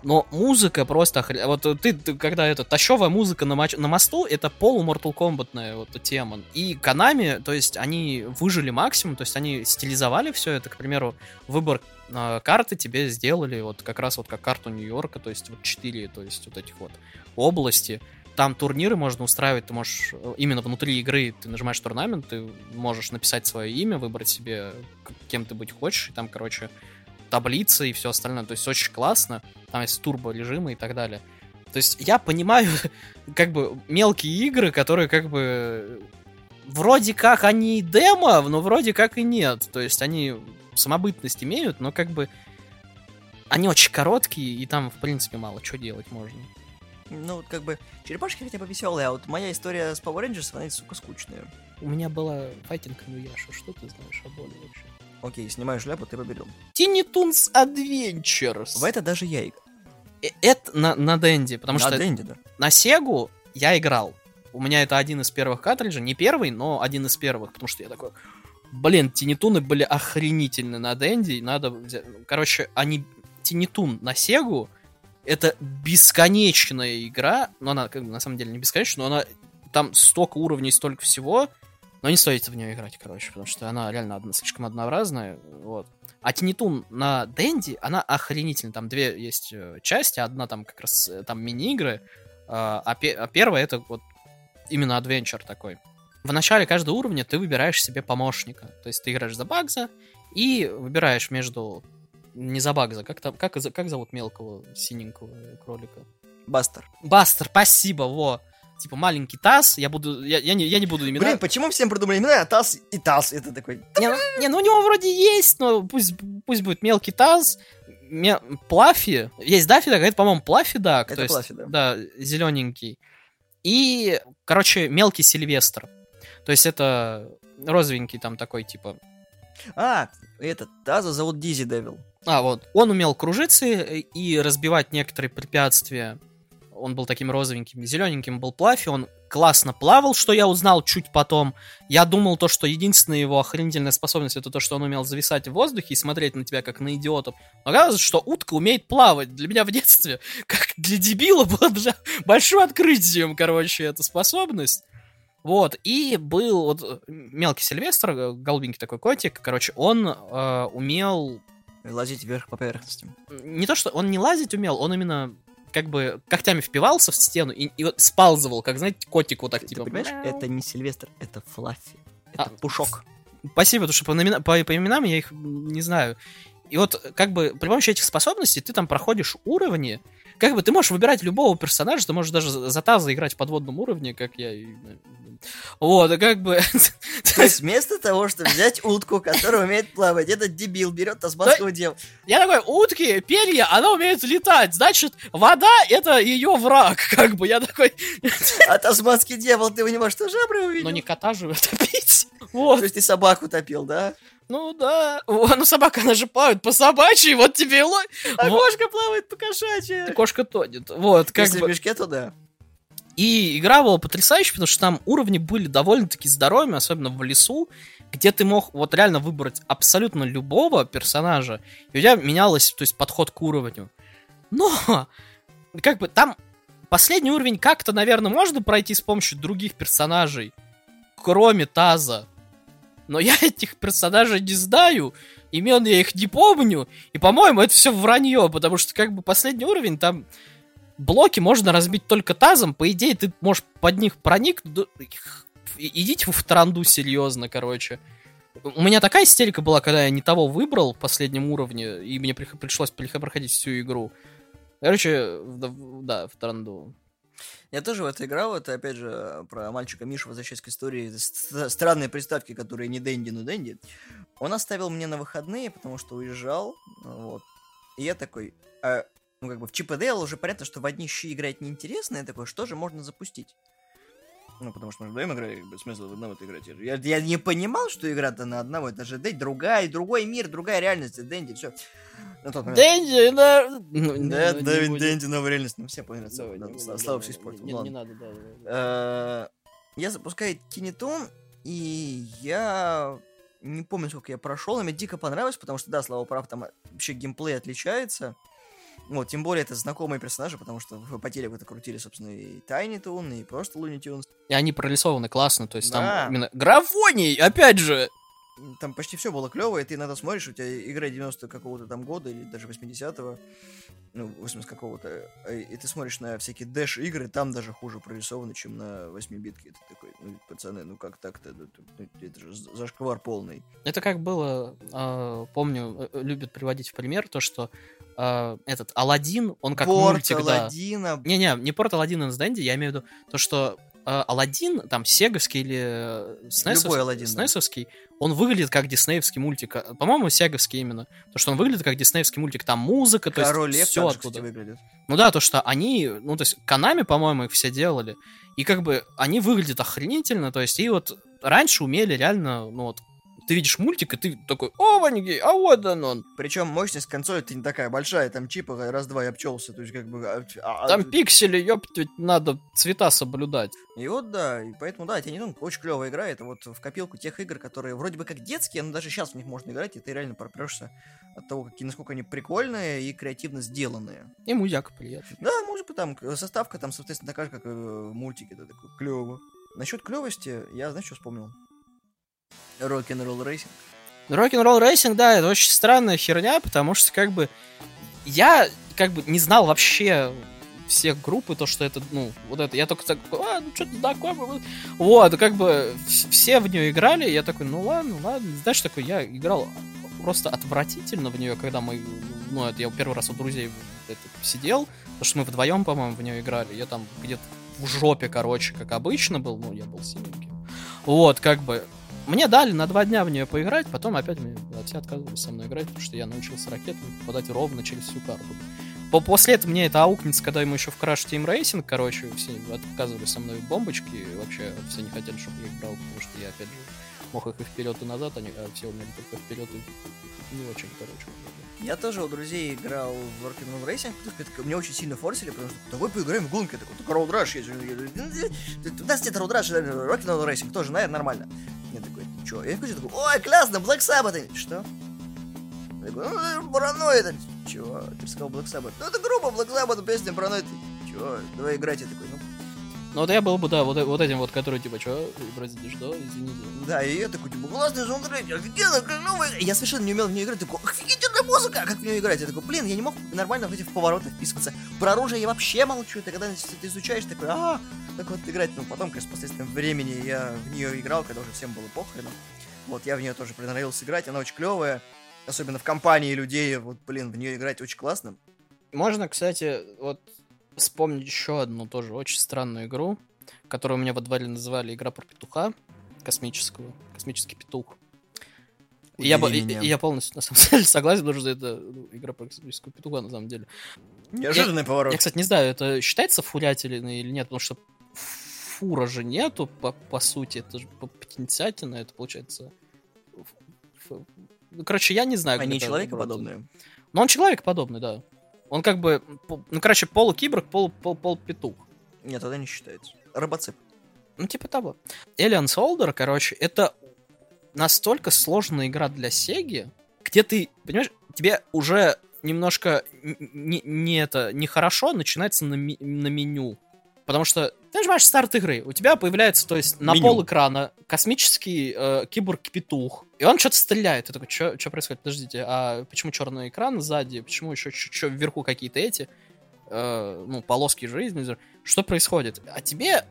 Но музыка просто... охр- Вот ты, ты когда это... Тащевая музыка на, мач- на мосту, это полу Mortal Kombatная вот тема. И Konami, то есть они выжили максимум, то есть они стилизовали все это. К примеру, выбор э, карты тебе сделали вот как раз вот как карту Нью-Йорка, то есть вот четыре, то есть вот этих вот области. Там турниры можно устраивать, ты можешь э, именно внутри игры, ты нажимаешь турнамент, ты можешь написать свое имя, выбрать себе, кем ты быть хочешь, и там, короче, таблицы и все остальное. То есть очень классно. Там есть турбо-режимы и так далее. То есть я понимаю, [laughs] как бы, мелкие игры, которые как бы... Вроде как они и демо, но вроде как и нет. То есть они самобытность имеют, но как бы они очень короткие, и там, в принципе, мало что делать можно. Ну, вот как бы, черепашки хотя бы веселые, а вот моя история с Power Rangers, она, сука, скучная. У меня была файтинг Нуяша. Что ты знаешь о боли вообще? Окей, снимаю шляпу, ты победил. Тини Тунс Adventures. В это даже я играл. Э, Это на, на Денде, потому На что Денде, да. на Сегу я играл. У меня это один из первых картриджей. Не первый, но один из первых. Потому что я такой... Блин, тинитуны были охренительны на Денде. и Надо взять... Короче, они... Тинитун на Сегу это бесконечная игра. Но она, как бы, на самом деле, не бесконечная, но она... Там столько уровней, столько всего. Но не стоит в нее играть, короче, потому что она реально одна, слишком однообразная. Вот. А Тинитун на Денди, она охренительная. Там две есть э, части. Одна там как раз э, там мини-игры, а, а пе- а первая это вот именно адвенчер такой. В начале каждого уровня ты выбираешь себе помощника. То есть ты играешь за Багза и выбираешь между... Не за Багза, как, там, как, как зовут мелкого синенького кролика? Бастер. Бастер, спасибо, во. Типа маленький таз, я буду, я, я, не, я не буду имена. Блин, почему всем придумали имена, а Таз и Таз? Это такой... Не, ну, не, ну у него вроде есть, но пусть, пусть будет мелкий таз, ме- Плаффи. Есть Даффи, так, это, по-моему, Плаффи Дак. Это Плаффи, да. Да, зелененький. И, короче, мелкий Сильвестр. То есть это розовенький там такой, типа... А, этот, Таза зовут Дизи Девил. А, вот. Он умел кружиться и разбивать некоторые препятствия. Он был таким розовеньким. Зелененьким был Плаффи. Он классно плавал, что я узнал чуть потом. Я думал то, что единственная его охренительная способность это то, что он умел зависать в воздухе и смотреть на тебя как на идиотов. Но оказывается, что утка умеет плавать. Для меня в детстве, [laughs] как для дебила, было даже [laughs] большим открытием, короче, эта способность. Вот, и был вот мелкий Сильвестр, э, голубенький такой котик, короче, он э, умел Лазить вверх по поверхности. не то, что он не лазить умел, он именно как бы когтями впивался в стену и, и вот сползывал, как, знаете, котик вот так, Ты типа... понимаешь, мяу. это не Сильвестр, это Флаффи. Это А, Пушок. Спасибо, потому что по, номина- по- по именам я их не знаю. И вот, как бы, при помощи этих способностей ты там проходишь уровни, как бы ты можешь выбирать любого персонажа, ты можешь даже за за Таза играть в подводном уровне, как я. и- Вот, и как бы... [laughs] То есть вместо того, чтобы взять утку, которая умеет плавать, этот дебил берет тасманского дела. Я такой, утки, перья, она умеет летать, значит, вода — это ее враг, [laughs] как бы, я такой, А тасманский дьявол, ты у него что, жабры увидел? но не кота же топить. Вот. То есть ты собаку топил, да? Ну да. О, ну собака, она же плавает по собачьей, вот тебе и ло... А Вот. кошка плавает по кошачьи. Кошка тонет. Вот, как Если бы. в мешке, то да. И игра была потрясающая, потому что там уровни были довольно-таки здоровыми, особенно в лесу, где ты мог вот реально выбрать абсолютно любого персонажа, и у тебя менялось, то есть, подход к уровню. Но, как бы, там последний уровень как-то, наверное, можно пройти с помощью других персонажей, кроме Таза. Но я [laughs] этих персонажей не знаю, имен я их не помню, и, по-моему, это все вранье, потому что, как бы, последний уровень там блоки можно разбить только тазом. По идее, ты можешь под них проникнуть. Идите в транду серьезно, короче. У меня такая истерика была, когда я не того выбрал в последнем уровне, и мне пришлось проходить всю игру. Короче, да, в транду. Я тоже в это играл, это опять же про мальчика Мишу, возвращаясь к истории ст- странной приставки, которые не Дэнди, но Дэнди. Он оставил мне на выходные, потому что уезжал, вот. И я такой, а, ну как бы в Чип и уже понятно, что в одни щи играть неинтересно, я такой, что же можно запустить? Ну, потому что мы вдвоем играли, как бы смысл в одного играть. Я, я не понимал, что игра-то на одного, это же Дэнди, другая, другой мир, другая реальность, Дэнди, все. На тот момент. Дэнди, да... ну, Да, Дэвид будем. Дэнди, новая реальность, ну все поняли, Давай, да, не Слава все испортил, не-. Не надо, да, да, да. Э, Я запускаю кинетон, и я не помню, сколько я прошел, но мне дико понравилось, потому что, да, Слава прав, там вообще геймплей отличается. Вот, тем более это знакомые персонажи, потому что по телеку это крутили, собственно, и Тайни Тун, и просто Луни Тюнс. И они прорисованы классно, то есть Да. там именно графоний, опять же. Там почти все было клево, и ты иногда смотришь, у тебя игра 90 какого-то там года, или даже 80-го, ну, 80 какого-то, э, и ты смотришь на всякие дэш-игры, там даже хуже прорисованы, чем на 8-битке. Ты такой, ну, пацаны, ну как так-то? Ну, Это, это же зашквар полный. Это как было, э, помню, э, любят приводить в пример то, что э, этот Алладин, он как Порт, мультик, да. Аладдина, Не-не, не порт Алладин и Дэнди, я имею в виду то, что э, Алладин, там, сеговский или э, снесов- Любой Аладдин, да. снесовский, он выглядит как диснеевский мультик. А, По-моему, сеговский именно. То, что он выглядит как диснеевский мультик. Там музыка, то Король Лев есть все так же, оттуда. кстати, выглядит. Ну да, то, что они, ну, то есть, Канами, по-моему, их все делали. И как бы они выглядят охренительно, то есть, и вот раньше умели реально, ну вот, ты видишь мультик, и ты такой, о, Ваньги, а вот он он. Причем мощность консоли это не такая большая, там чипа раз-два и обчелся, то есть как бы... а, а, Там пиксели, ёпть, ведь надо цвета соблюдать. И вот да, и поэтому да, Tiny Toon очень клевая игра, это вот в копилку тех игр, которые вроде бы как детские, но даже сейчас в них можно играть, и ты реально пропрешься от того, какие, насколько они прикольные и креативно сделанные. И музяка приятная. Да, музыка там, заставка там, соответственно, такая же, как и в мультике, это такое клево. Насчет клевости, я, знаешь, что вспомнил? Rock n' Roll Racing. Rock n' Roll Racing, да, это очень странная херня, потому что как бы я как бы не знал вообще всех групп, и то, что это, ну, вот это, я только так, а, ну, что-то такое, вот. как бы вс- все в нее играли, я такой, ну, ладно, ладно, знаешь, такой, я играл просто отвратительно в нее, когда мы, ну, это я первый раз у друзей это, сидел, потому что мы вдвоем, по-моему, в нее играли, я там где-то в жопе, короче, как обычно был, ну, я был синеньким, вот, как бы, мне дали на два дня в нее поиграть, потом опять мне все отказывались со мной играть, потому что я научился ракетами попадать ровно через всю карту. По- После этого мне это аукнется, когда мы еще в Crash Team Racing, короче, все отказывались со мной бомбочки, и вообще все не хотели, чтобы я их брал, потому что я, опять же, мог их и вперед, и назад, они, а все умели только вперед, и не очень, короче. Я тоже у друзей играл в Rock'n'Roll Racing, потому что очень сильно форсили, потому что давай поиграем в гонки, я такой, только Road Rush. Я говорю, «Ну, нас нет Road Rush, Rock'n'Roll Racing тоже, наверное, нормально. Я такой, чё? Я включу, такой, ой, классно, Black Sabbath. Что? Я такой, ну, параноид. Чего? Ты сказал Black Sabbath. Ну, это группа Black Sabbath, песня параноид. Чего? Давай играть. Я такой, ну, Ну вот я был бы, да, вот, вот этим вот, который, типа, что, бразиль, что, извините. Да, и я такой, типа, классный саундтрек, офигенно, игра». Я совершенно не умел в нее играть, такой, офигительная музыка, как в нее играть? Я такой, блин, я не мог нормально в эти повороты вписываться. Про оружие я вообще молчу, ты когда ты изучаешь, такой, а, так вот играть. Ну, потом, конечно, с последствием времени я в нее играл, когда уже всем было похрен. Вот, я в нее тоже приноровился играть, она очень клевая. Особенно в компании людей, вот, блин, в нее играть очень классно. Можно, кстати, вот вспомнить еще одну тоже очень странную игру, которую у меня во дворе называли игра про петуха космического, космический петух. Я, Удиви меня. и я полностью на самом [laughs] деле согласен, потому что это ну, игра про космического петуха на самом деле. Неожиданный поворот. Я, кстати, не знаю, это считается фурятельной или нет, потому что фура же нету, по, по сути, это же потенциально, это получается... Ну, короче, я не знаю. Они человекоподобные. но он человекоподобный, да. Он как бы, ну, короче, полукиборг, полу, пол, полупетух. Нет, тогда не считается. Робоцеп. Ну, типа того. Alien Soldier, короче, это настолько сложная игра для Сеги, где ты, понимаешь, тебе уже немножко не, не это, нехорошо начинается на, ми- на меню. Потому что, ты нажимаешь старт игры, у тебя появляется, то есть, на Меню. пол экрана космический э, киборг-петух, и он что-то стреляет. Ты такой, что происходит? Подождите, а почему черный экран сзади? Почему еще что вверху какие-то эти, э, ну, полоски жизни? Что происходит? А тебе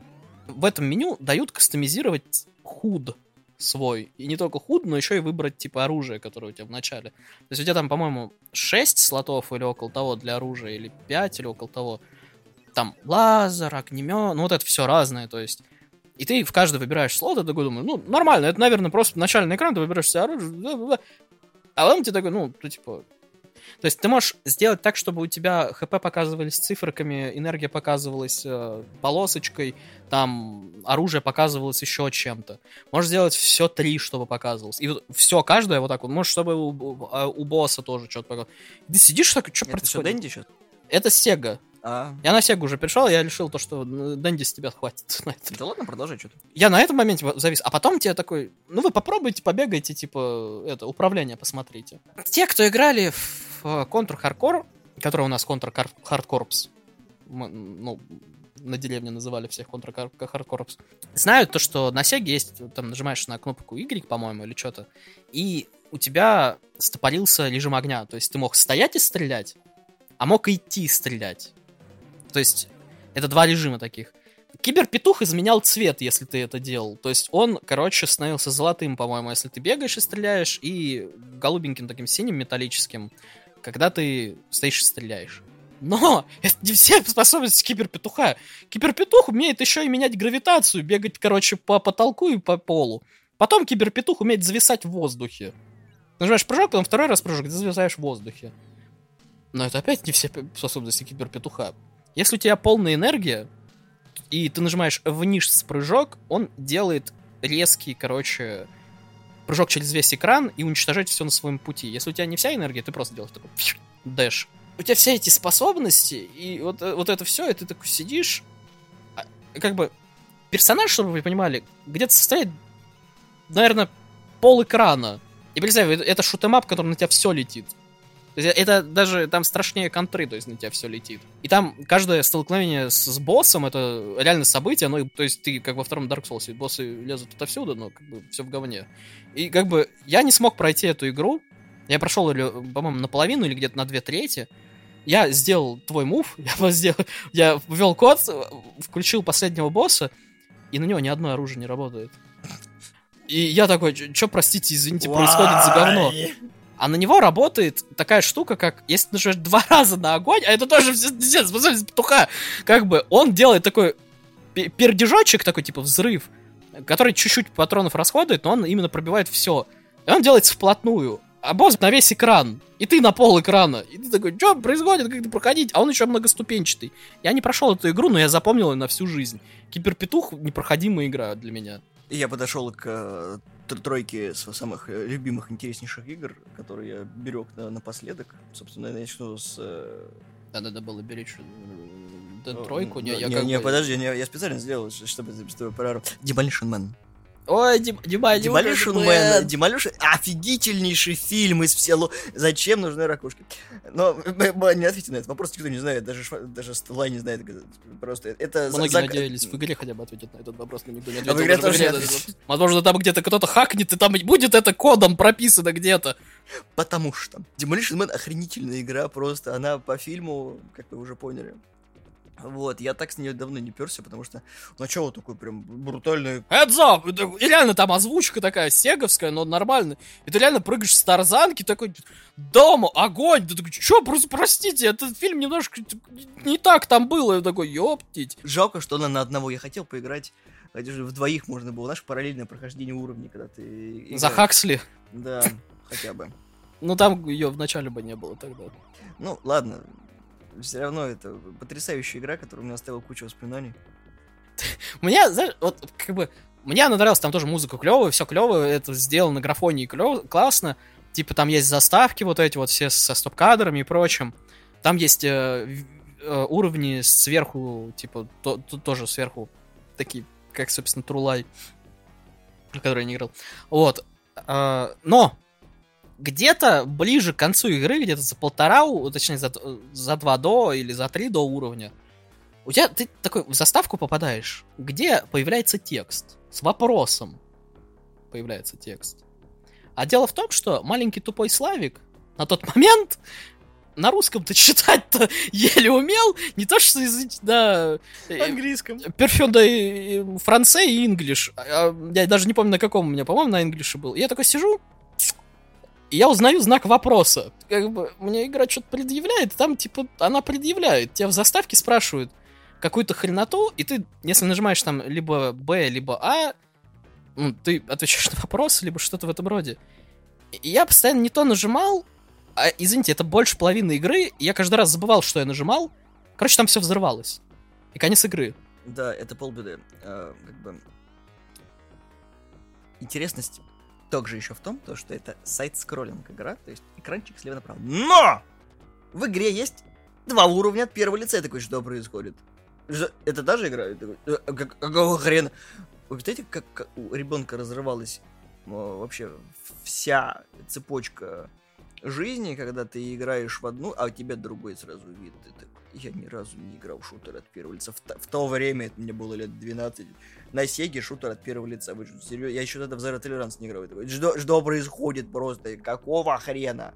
в этом меню дают кастомизировать худ свой. И не только худ, но еще и выбрать типа оружие, которое у тебя в начале. То есть у тебя там, по-моему, 6 слотов или около того для оружия, или 5 или около того. Там лазер, огнемет, ну вот это все разное, то есть. И ты в каждый выбираешь слот, и такой думаю, ну, нормально, это, наверное, просто начальный экран, ты выбираешь все оружие, бла-бла-бла. а потом тебе такой, ну, ты типа... То есть ты можешь сделать так, чтобы у тебя ХП показывались циферками, энергия показывалась э, полосочкой, там оружие показывалось еще чем-то. Можешь сделать все три, чтобы показывалось. И вот все, каждое вот так вот. Можешь, чтобы у, у- а у босса тоже что-то показывалось. Ты сидишь так, что Это все происходит? Дэнди сейчас? Это Сега. А, Я на Сегу уже пришел, я решил то, что ну, Дэнди с тебя хватит. на это. да ладно, продолжай что-то. Я на этом моменте завис. А потом тебе такой, ну вы попробуйте, побегайте, типа, это, управление посмотрите. Те, кто играли в Contra Hardcore, которая у нас контра Hard Corps. Ну, на деревне называли всех Contra Hard Corps. Знают то, что на Сеге есть, там нажимаешь на кнопку Y, по-моему, или что-то, и у тебя стопорился режим огня. То есть ты мог стоять и стрелять, а мог идти стрелять. То есть это два режима таких. Киберпетух изменял цвет, если ты это делал. То есть он, короче, становился золотым, по-моему, если ты бегаешь и стреляешь, и голубеньким таким синим металлическим, когда ты стоишь и стреляешь. Но [laughs] это не все способности киберпетуха. Киберпетух умеет еще и менять гравитацию, бегать, короче, по потолку и по полу. Потом киберпетух умеет зависать в воздухе. Нажимаешь прыжок, потом второй раз прыжок, ты зависаешь в воздухе. Но это опять не все способности киберпетуха. Если у тебя полная энергия, и ты нажимаешь вниз прыжок, он делает резкий, короче, прыжок через весь экран и уничтожает все на своем пути. Если у тебя не вся энергия, ты просто делаешь такой дэш. У тебя все эти способности, и вот, э, вот это все, и ты такой сидишь. А, как бы персонаж, чтобы вы понимали, где-то состоит, наверное, пол экрана. И представь, это шутемап, который на тебя все летит. То есть это даже там страшнее контры, то есть на тебя все летит. И там каждое столкновение с, с боссом это реально событие, ну, то есть ты как во втором Dark Souls, боссы лезут отовсюду, но как бы все в говне. И как бы я не смог пройти эту игру, я прошел, по-моему, наполовину или где-то на две трети, я сделал твой мув, [laughs] я, сделал, я ввел код, включил последнего босса, и на него ни одно оружие не работает. И я такой, что, простите, извините, происходит за говно. А на него работает такая штука, как если ты нажмешь два [laughs] раза на огонь, а это тоже пиздец, способность петуха, как бы он делает такой пердежочек, такой типа взрыв, который чуть-чуть патронов расходует, но он именно пробивает все. И он делается вплотную. А босс на весь экран. И ты на пол экрана. И ты такой, что происходит, как это проходить? А он еще многоступенчатый. Я не прошел эту игру, но я запомнил ее на всю жизнь. Киберпетух непроходимая игра для меня. Я подошел к э, тройке самых э, любимых, интереснейших игр, которые я берег на, напоследок. Собственно, я начну с... Э, да, надо было беречь тройку. Не, я не, не, подожди, не, я специально сделал, чтобы, чтобы про... Demolition Man. Ой, Дим, Demolition Man. Demolition офигительнейший фильм из всего. Зачем нужны ракушки? Но не ответьте на этот вопрос, никто не знает, даже даже Стеллай не знает. Просто это... Многие зак... надеялись в игре хотя бы ответить на этот вопрос, но никто не ответил. А в игре тоже не Возможно, там где-то кто-то хакнет, и там будет это кодом прописано где-то. Потому что Demolition Man охренительная игра, просто она по фильму, как вы уже поняли, вот, я так с нее давно не перся, потому что начало такое прям брутальное. Up! И реально там озвучка такая сеговская, но нормально. И ты реально прыгаешь с тарзанки, такой, дома, огонь! Ты такой, чё, просто простите, этот фильм немножко не так там было. Я такой, ёптить. Жалко, что она на одного. Я хотел поиграть в двоих можно было, знаешь, параллельное прохождение уровней, когда ты... Играешь. За Хаксли? Да, хотя бы. Ну там ее вначале бы не было тогда. Ну, ладно, все равно это потрясающая игра, которая у меня оставила кучу воспоминаний. [laughs] Мне, знаешь, вот как бы мне она нравилась, там тоже музыка клевая, все клевое, это сделано графоне клево, классно. Типа там есть заставки вот эти вот все со стоп-кадрами и прочим. Там есть э, э, уровни сверху, типа, то, то, тоже сверху, такие, как, собственно, Трулай, который я не играл. Вот. Э, но где-то ближе к концу игры, где-то за полтора, точнее, за, за два до или за три до уровня, у тебя ты такой в заставку попадаешь, где появляется текст с вопросом. Появляется текст. А дело в том, что маленький тупой Славик на тот [laughs] момент на русском-то читать-то еле умел, не то что язык, да... Э, Английском. Перфюм, да, франце и инглиш. А, я даже не помню, на каком у меня, по-моему, на инглише был. я такой сижу, и я узнаю знак вопроса. Как бы мне игра что-то предъявляет, там типа она предъявляет. Тебя в заставке спрашивают какую-то хреноту, и ты, если нажимаешь там либо Б, либо А, ну, ты отвечаешь [laughs] на вопрос, либо что-то в этом роде. И я постоянно не то нажимал, а, извините, это больше половины игры, и я каждый раз забывал, что я нажимал. Короче, там все взрывалось. И конец игры. Да, это полбеды. А, как бы... Интересность также еще в том, то, что это сайт-скроллинг игра, то есть экранчик слева направо. Но! В игре есть два уровня от первого лица. Я такой, что происходит? Это даже игра? такой, «Э, а какого хрена? Вы представляете, как, у ребенка разрывалась вообще вся цепочка жизни, когда ты играешь в одну, а у тебя другой сразу вид. Я ни разу не играл в шутер от первого лица. В, то- в то время, это мне было лет 12, на Сеге шутер от первого лица. Вы серьезно? Я еще тогда в Zero Tolerance не играл. Что, что происходит просто? Какого хрена?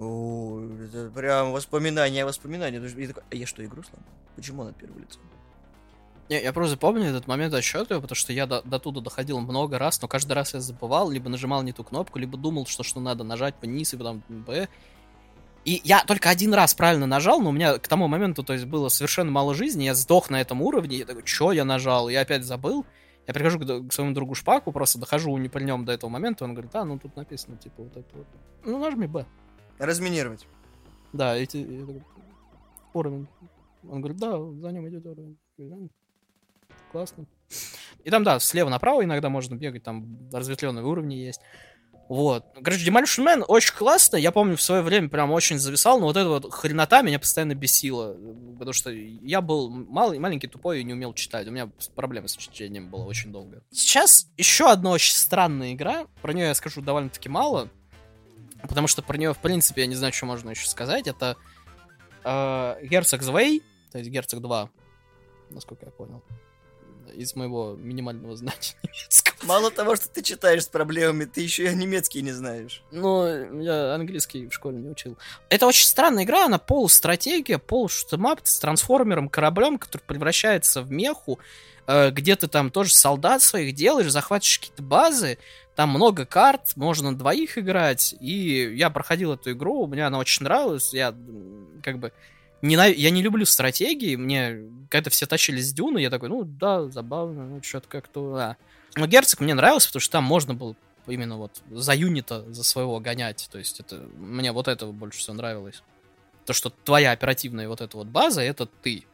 О, это прям воспоминания, воспоминания. Я такой, а я что, игру сломал? Почему она от первого лица? Не, я просто помню этот момент отсчета, потому что я до, до туда доходил много раз, но каждый раз я забывал, либо нажимал не ту кнопку, либо думал, что, что надо нажать вниз и потом Б. И я только один раз правильно нажал, но у меня к тому моменту, то есть, было совершенно мало жизни, я сдох на этом уровне, я такой, что я нажал? Я опять забыл. Я прихожу к, к своему другу Шпаку, просто дохожу не при нем до этого момента, он говорит, а, ну тут написано, типа, вот это вот. Ну, нажми Б. Разминировать. Да, эти... я такой, Уровень. Он говорит, да, за ним идет уровень. «Да, Классно. И там, да, слева направо иногда можно бегать, там разветвленные уровни есть. Вот. Короче, Demolition Man очень классно. Я помню, в свое время прям очень зависал, но вот эта вот хренота меня постоянно бесила. Потому что я был малый, маленький, тупой и не умел читать. У меня проблемы с чтением было очень долго. Сейчас еще одна очень странная игра. Про нее я скажу довольно-таки мало. Потому что про нее, в принципе, я не знаю, что можно еще сказать. Это э, Герцог Звей, то есть Герцог 2, насколько я понял. Из моего минимального [laughs] знания немецкого. Мало того, что ты читаешь с проблемами, ты еще и немецкий не знаешь. Ну, я английский в школе не учил. Это очень странная игра, она полустратегия, полушутемап с трансформером, кораблем, который превращается в меху, э, где ты там тоже солдат своих делаешь, захватываешь какие-то базы, там много карт, можно двоих играть, и я проходил эту игру, мне она очень нравилась, я как бы ненав- я не люблю стратегии, мне когда все тащились с Дюны, я такой, ну да, забавно, ну что-то как-то, а. Но Герцог мне нравился, потому что там можно было именно вот за юнита, за своего гонять. То есть это мне вот это больше всего нравилось. То, что твоя оперативная вот эта вот база, это ты.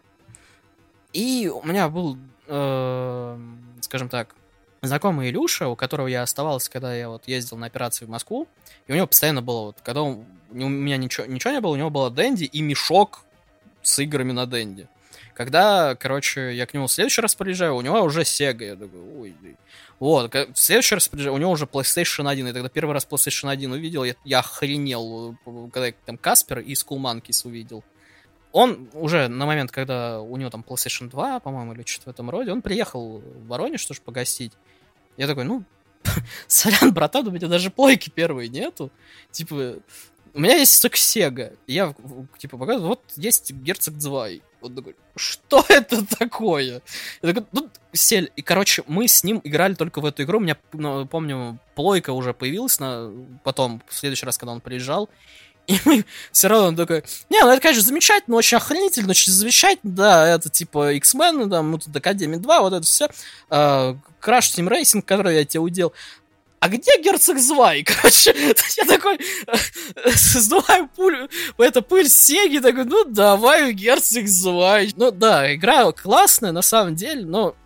И у меня был, э, скажем так, знакомый Илюша, у которого я оставался, когда я вот ездил на операции в Москву, и у него постоянно было вот, когда он- у меня ничего, ничего не было, у него было Дэнди и мешок с играми на Дэнди. Когда, короче, я к нему в следующий раз приезжаю, у него уже Sega. Я такой, ой, блин. Вот, в следующий раз приезжаю, у него уже PlayStation 1. И тогда первый раз PlayStation 1 увидел, я, я охренел, когда я там Каспер и Skull Monkeys увидел. Он уже на момент, когда у него там PlayStation 2, по-моему, или что-то в этом роде, он приехал в Воронеж тоже погостить. Я такой, ну, [laughs] сорян, братан, у меня даже плойки первой нету. Типа, у меня есть только Sega. Я, типа, показываю, вот есть Герцог 2. Он такой, что [laughs] это такое? Я такой, ну, сель. И, короче, мы с ним играли только в эту игру. У меня, ну, помню, плойка уже появилась на... потом, в следующий раз, когда он приезжал. И мы [laughs] все равно он такой, не, ну это, конечно, замечательно, очень охренительно, очень замечательно, да, это типа X-Men, там, Mutant Academy 2, вот это все. Crash Team Racing, который я тебе удел. А где герцог Звай? [laughs] Короче, я такой э, сдуваю пулю, это пыль с Сеги, такой, ну давай герцог Звай. Ну да, игра классная на самом деле, но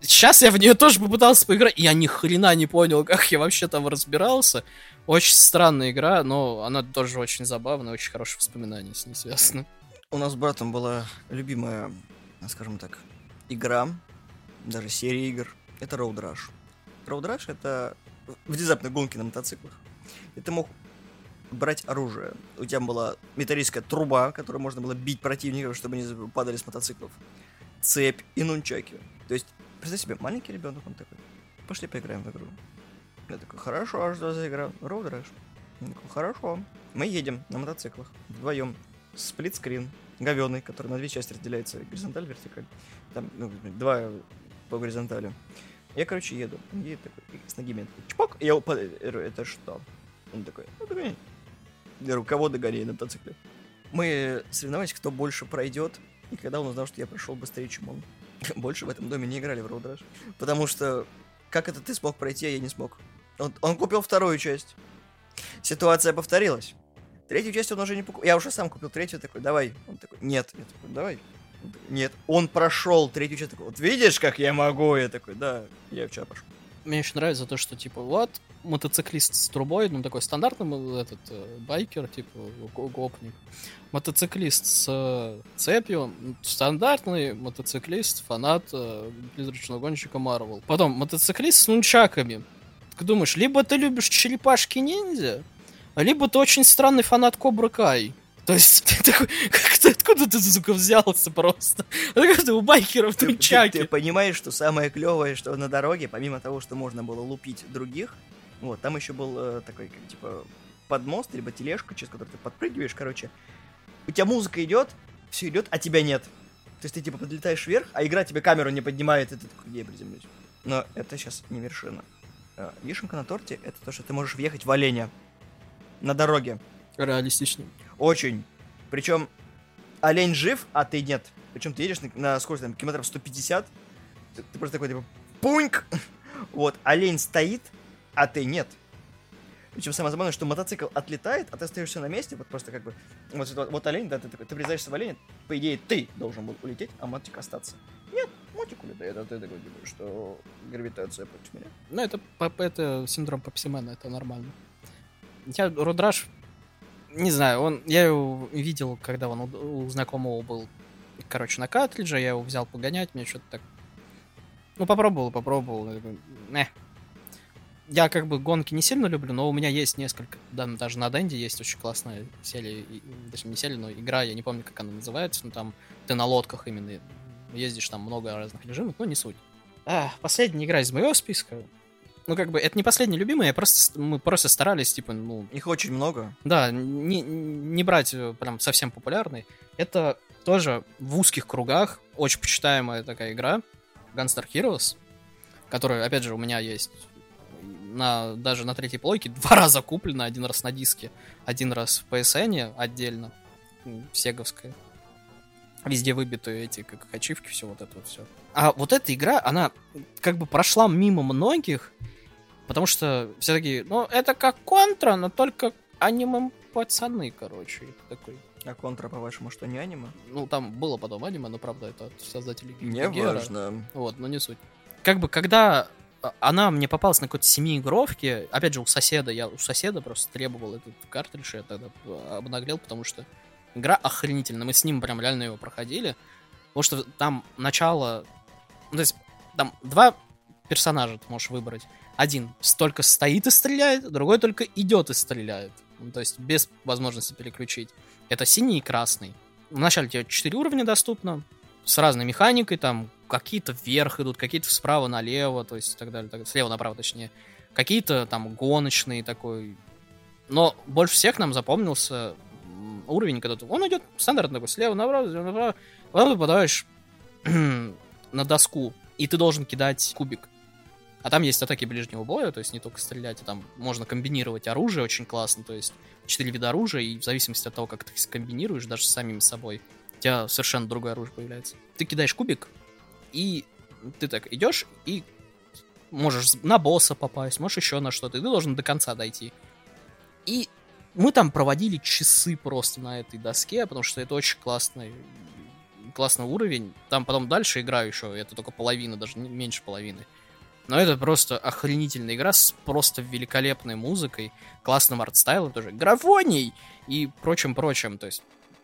сейчас я в нее тоже попытался поиграть, и я ни хрена не понял, [laughs] как я вообще там разбирался. Очень странная игра, но она тоже очень забавная, очень хорошие воспоминания с ней связаны. У нас с братом была любимая, скажем так, игра, даже серия игр. Это Road Rush. Road Rush это внезапно гонки на мотоциклах. И ты мог брать оружие. У тебя была металлическая труба, которой можно было бить противников, чтобы они падали с мотоциклов. Цепь и нунчаки. То есть, представь себе, маленький ребенок, он такой, пошли поиграем в игру. Я такой, хорошо, а что за игра? Road Rush. Я такой, хорошо. Мы едем на мотоциклах вдвоем. Сплитскрин. Говёный, который на две части разделяется. Горизонталь, вертикаль. Там ну, два по горизонтали. Я, короче, еду. Он едет такой, с ноги такой, чпок, я упал. Говорю, это что? Он такой, ну догони. Я говорю, кого догони на мотоцикле? Мы соревновались, кто больше пройдет. И когда он узнал, что я прошел быстрее, чем он. [laughs] Больше в этом доме не играли в Road Rush. Потому что как это ты смог пройти, а я не смог. Он, он купил вторую часть. Ситуация повторилась. Третью часть он уже не покупил. Я уже сам купил третью, такой, давай. Он такой, нет. Я такой, давай. Нет. Он прошел третью часть, вот видишь, как я могу? Я такой, да, я вчера пошел. Мне очень нравится то, что, типа, вот, мотоциклист с трубой, ну, такой стандартный этот э, байкер, типа, го- гопник. Мотоциклист с э, цепью, стандартный мотоциклист, фанат э, призрачного гонщика Марвел. Потом мотоциклист с нунчаками. Ты думаешь, либо ты любишь черепашки-ниндзя, либо ты очень странный фанат Кобра Кай. То есть [laughs] ты такой, как ты, откуда ты, сука, взялся просто? [laughs] Ты у байкеров Ты, ты- тричаки? ты понимаешь, что самое клевое, что на дороге, помимо того, что можно было лупить других, вот, там еще был э, такой, как, типа, подмост, либо тележка, через которую ты подпрыгиваешь, короче. У тебя музыка идет, все идет, а тебя нет. То есть ты, типа, подлетаешь вверх, а игра тебе камеру не поднимает, и ты такой, где я приземлюсь? Но это сейчас не вершина. Э, Вишенка на торте — это то, что ты можешь въехать в оленя на дороге. Реалистичнее. Очень. Причем олень жив, а ты нет. Причем ты едешь на, на скорость там, километров 150. Ты, ты просто такой, типа, пуньк! [laughs] Вот, олень стоит, а ты нет. Причем самое забавное, что мотоцикл отлетает, а ты остаешься на месте, вот просто как бы... Вот, вот, вот олень, да, ты, такой, ты врезаешься в оленя, по идее, ты должен был улететь, а мотик остаться. Нет, мотик улетает, а ты такой, типа, что гравитация против меня. Ну, это, это синдром Пепсимена, это нормально. Я Родраш, не знаю, он, я его видел, когда он у, у знакомого был, короче, на картридже, я его взял погонять, мне что-то так... Ну, попробовал, попробовал. «Не». Я как бы гонки не сильно люблю, но у меня есть несколько, да, даже на Денде есть очень классная серия, и- точнее не серия, но игра, я не помню, как она называется, но там ты на лодках именно ездишь, там много разных режимов, но не суть. А, последняя игра из моего списка. Ну, как бы, это не последняя любимая, я просто, мы просто старались, типа, ну, Их очень много. да, не, не брать э, прям совсем популярный. Это тоже в узких кругах очень почитаемая такая игра, Gunstar Heroes, которая, опять же, у меня есть на, даже на третьей плойке [laughs] два раза куплена, один раз на диске, один раз в PSN отдельно, сеговская. Везде выбиты эти, как ачивки, все вот это вот все. А вот эта игра, она как бы прошла мимо многих, потому что все такие, ну, это как контра, но только аниме пацаны, короче. Такой, А контра, по-вашему, что не аниме? ну, там было потом аниме, но правда, это от создателей Не Gear. важно. Вот, но не суть. Как бы, когда а, она мне попалась на какой-то семиигровке, опять же, у соседа, я у соседа просто требовал этот картридж, я тогда а, обнаглел, потому что игра охренительная, мы с ним прям реально его проходили, потому что там начало, ну, то есть там два персонажа ты можешь выбрать. Один только стоит и стреляет, другой только идет и стреляет. Ну, то есть без возможности переключить. Это синий и красный. Вначале тебе 4 уровня доступно, с разной механикой, там какие-то вверх идут, какие-то справа налево, то есть и так далее, так, слева направо точнее. Какие-то там гоночные такой. Но больше всех нам запомнился уровень, когда ты, он идет стандартно такой, слева направо, слева направо, потом ты попадаешь [clears throat] на доску, и ты должен кидать кубик. А там есть атаки ближнего боя, то есть не только стрелять, а там можно комбинировать оружие очень классно, то есть четыре вида оружия, и в зависимости от того, как ты их скомбинируешь, даже с самим собой, у тебя совершенно другое оружие появляется. Ты кидаешь кубик, и ты так идешь, и можешь на босса попасть, можешь еще на что-то, и ты должен до конца дойти. И мы там проводили часы просто на этой доске, потому что это очень классный, классный уровень. Там потом дальше играю еще, это только половина, даже меньше половины. Но это просто охренительная игра с просто великолепной музыкой, классным артстайлом тоже, графонией и прочим-прочим. То есть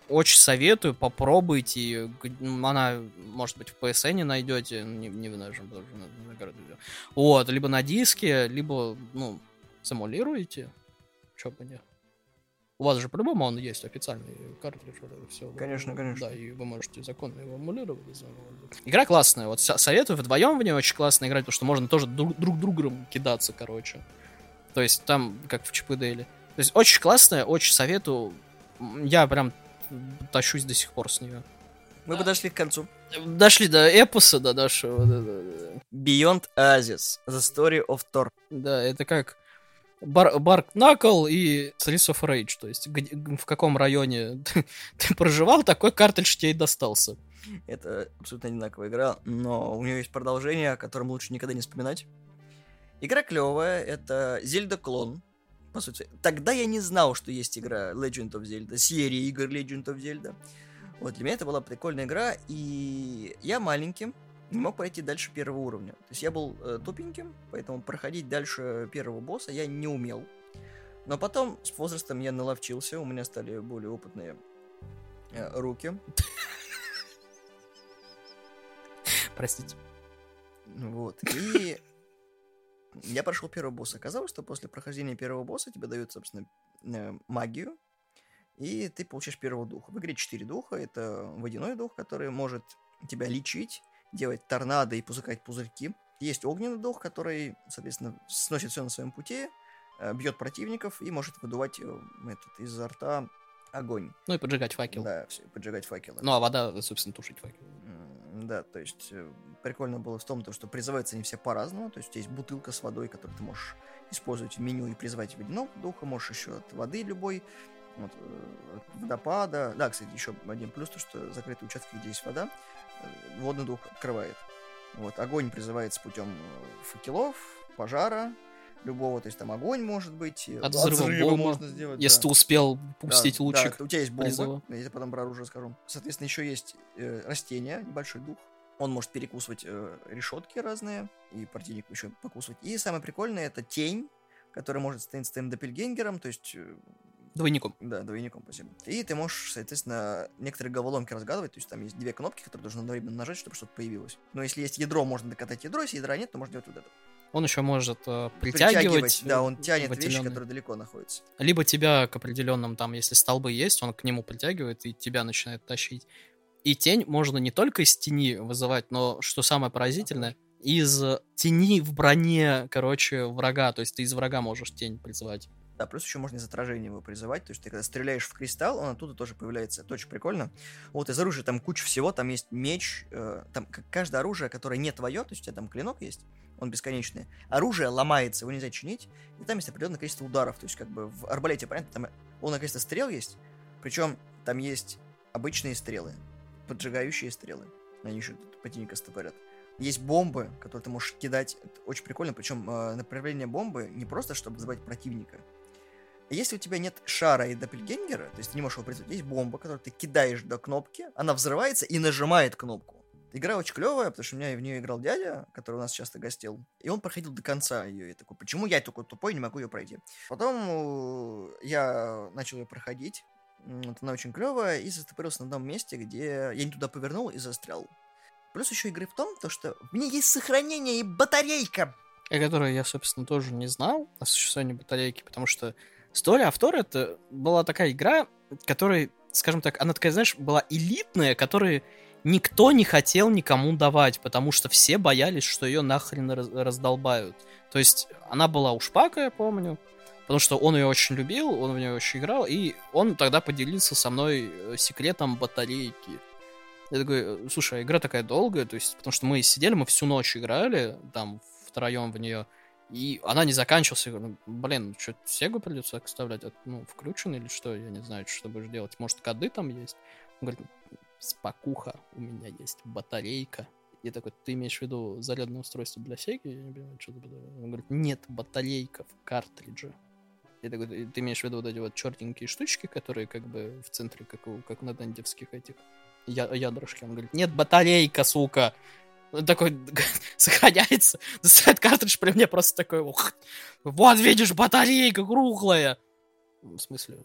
очень советую, попробуйте. Г- м, Она, может быть, в PSN найдете, не, не в нашем, потому что. Вот, либо на диске, либо, ну, симулируете. Чё бы нет. У вас же по-любому он есть официальный картридж, вот это все. Конечно, конечно. Да, и вы можете законно его эмулировать. Игра классная, вот со- советую вдвоем в нее очень классно играть, потому что можно тоже друг, друг другом кидаться, короче. То есть там, как в Чип и Дейли. То есть очень классная, очень советую. Я прям тащусь до сих пор с нее. Мы подошли к концу. Дошли до эпоса, до нашего. Да, да, да. Beyond Oasis. The Story of Thor. Да, это как Бар, Барк Накл и Streets of Rage. То есть в каком районе [laughs] ты, ты проживал, такой картридж тебе и достался. Это абсолютно одинаковая игра, но у нее есть продолжение, о котором лучше никогда не вспоминать. Игра клевая, это Зельда клон. По сути, тогда я не знал, что есть игра Legend of Zelda, серия игр Legend of Zelda. Вот, для меня это была прикольная игра, и я маленьким не мог пройти дальше первого уровня. То есть я был э, тупеньким, поэтому проходить дальше первого босса я не умел. Но потом с возрастом я наловчился, у меня стали более опытные э, руки. Простите. Вот. И [laughs] я прошел первого босса. Оказалось, что после прохождения первого босса тебе дают, собственно, э, магию, и ты получаешь первого духа. В игре 4 духа. Это водяной дух, который может тебя лечить, делать торнадо и пускать пузырьки. Есть огненный дух, который, соответственно, сносит все на своем пути, э, бьет противников и может выдувать э, этот, изо рта огонь. Ну и поджигать факел. Да, все, поджигать факелы. Ну а вода, собственно, тушить факел. Да, то есть э, прикольно было в том, то, что призываются они все по-разному. То есть есть бутылка с водой, которую ты можешь использовать в меню и призвать водяного духа. Можешь еще от воды любой, вот, от водопада. Да, кстати, еще один плюс, то, что закрытые участки, где есть вода, водный дух открывает. Вот, огонь призывается путем э, факелов, пожара, любого, то есть там огонь может быть, э, От взрыва бомбы, можно сделать. Если да. ты успел Да, пустить да, лучик. у тебя есть бомба, призыва. я потом про оружие расскажу. Соответственно, еще есть э, растение, небольшой дух. Он может перекусывать э, решетки разные, и противник еще покусывать. И самое прикольное это тень, которая может стать с твоим доппельгенгером, то есть, э, Двойником. да, двойником, спасибо. И ты можешь, соответственно, некоторые головоломки разгадывать, то есть там есть две кнопки, которые должны одновременно нажать, чтобы что-то появилось. Но если есть ядро, можно докатать ядро, если ядра нет, то можно делать вот это. Он еще может э, притягивать. да, э, он тянет в вещи, которые далеко находятся. Либо тебя к определенным, там, если столбы есть, он к нему притягивает и тебя начинает тащить. И тень можно не только из тени вызывать, но, что самое поразительное, из тени в броне, короче, врага. То есть ты из врага можешь тень призывать. Да, плюс еще можно из отражения его призывать. То есть ты когда стреляешь в кристалл, он оттуда тоже появляется. Это очень прикольно. Вот из оружия там куча всего. Там есть меч. э, там каждое оружие, которое не твое, то есть у тебя там клинок есть, он бесконечный. Оружие ломается, его нельзя чинить. И там есть определенное количество ударов. То есть как бы в арбалете, понятно, там полное количество стрел есть. Причем там есть обычные стрелы, поджигающие стрелы. Они еще противника стопорят. Есть бомбы, которые ты можешь кидать. Это очень прикольно. Причем э, направление бомбы не просто, чтобы вызывать противника. Если у тебя нет шара и доппельгенгера, то есть ты не можешь его произвести, есть бомба, которую ты кидаешь до кнопки, она взрывается и нажимает кнопку. Игра очень клевая, потому что у меня в нее играл дядя, который у нас часто гостил, и он проходил до конца ее. Я такой, почему я такой тупой, не могу ее пройти? Потом э, я начал ее проходить. Вот она очень клевая, и застопорился на одном месте, где я не туда повернул и застрял. Плюс еще игры в том, то, что в ней есть сохранение и батарейка. о которой я, собственно, тоже не знал о существовании батарейки, потому что Story of это была такая игра, которая, скажем так, она такая, знаешь, была элитная, которую никто не хотел никому давать, потому что все боялись, что ее нахрен раз- раздолбают. То есть она была у Шпака, я помню, потому что он ее очень любил, он в нее очень играл, и он тогда поделился со мной э, секретом батарейки. Я такой, слушай, а игра такая долгая, то есть, потому что мы сидели, мы всю ночь играли, там, втроем в нее, и она не заканчивалась. Ну, блин, что, Сегу придется оставлять? Ну, включен или что? Я не знаю, что будешь делать. Может, коды там есть? Он говорит, спокуха, у меня есть батарейка. Я такой, ты имеешь в виду зарядное устройство для Сеги? Я не понимаю, что было. Он говорит, нет, батарейка в картридже. Я такой, «Ты- ты имеешь в виду вот эти вот черненькие штучки, которые как бы в центре, как у, как у надандевских этих я, ядрышки? Он говорит, нет, батарейка, сука. Он такой [laughs] сохраняется, [laughs] достает картридж при мне просто такой, ух, вот видишь, батарейка круглая. В смысле,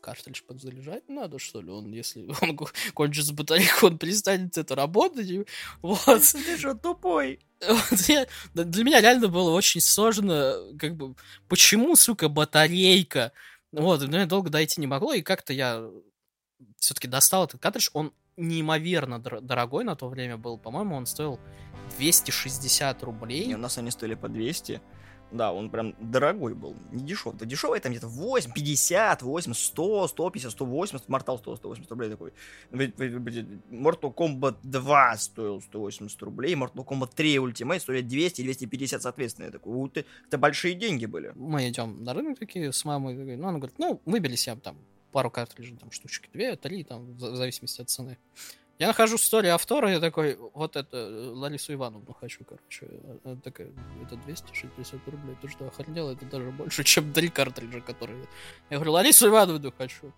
картридж подзаряжать надо, что ли? Он, если [laughs] он ко- кончится батарейку, он перестанет это работать. и Вот. Ты что, тупой? Вот я- для меня реально было очень сложно, как бы, почему, сука, батарейка? Вот, но я долго дойти не могло, и как-то я все-таки достал этот картридж, он неимоверно дор- дорогой на то время был, по-моему, он стоил 260 рублей. Не, у нас они стоили по 200. Да, он прям дорогой был, не дешевый. Да дешевый там где-то 8, 50, 8, 100, 150, 180, Mortal стоил 180 рублей такой. Mortal Kombat 2 стоил 180 рублей, Mortal Kombat 3 Ultimate стоили 200 и 250 соответственно. Я такой, «Вот это, это большие деньги были. Мы идем на рынок такие с мамой, ну, она говорит, ну, выбили себе там пару картриджей, там, штучки, две, три, там, в за- в зависимости от цены. Я нахожу историю автора, я такой, вот это, э, Ларису Ивановну хочу, короче. Она такая, это 260 рублей, ты что, охренел? Это даже больше, чем три картриджа, которые... Я говорю, Ларису Ивановну хочу.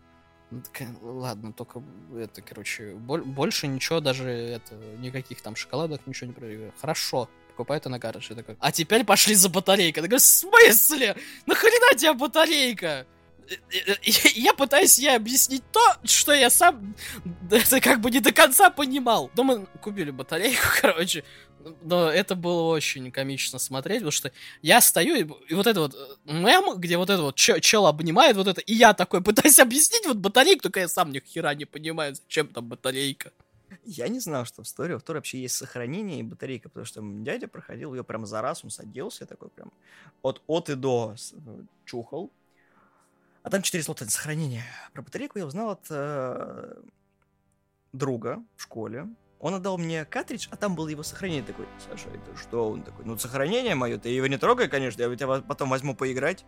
Она такая, ладно, только это, короче, боль- больше ничего, даже это, никаких там шоколадок, ничего не проиграю. Хорошо, покупает она картридж. Я такой, а теперь пошли за батарейкой. Я такой, в смысле? Нахрена тебе батарейка? Я пытаюсь ей объяснить то, что я сам это как бы не до конца понимал. Но мы купили батарейку, [laughs] короче. Но это было очень комично смотреть, потому что я стою, и, и вот это вот э, мем, где вот это вот чел, чел обнимает вот это, и я такой пытаюсь объяснить вот батарейку, только я сам ни хера не понимаю, зачем там батарейка. Я не знал, что в Story of Thor вообще есть сохранение и батарейка, потому что дядя проходил ее прям за раз, он садился такой прям от, от и до э, чухал. А там 4 слота сохранения. Про батарейку я узнал от э, друга в школе. Он отдал мне картридж, а там было его сохранение. Такой, Саша, это что? Он такой, ну, сохранение мое, ты его не трогай, конечно, я тебя потом возьму поиграть.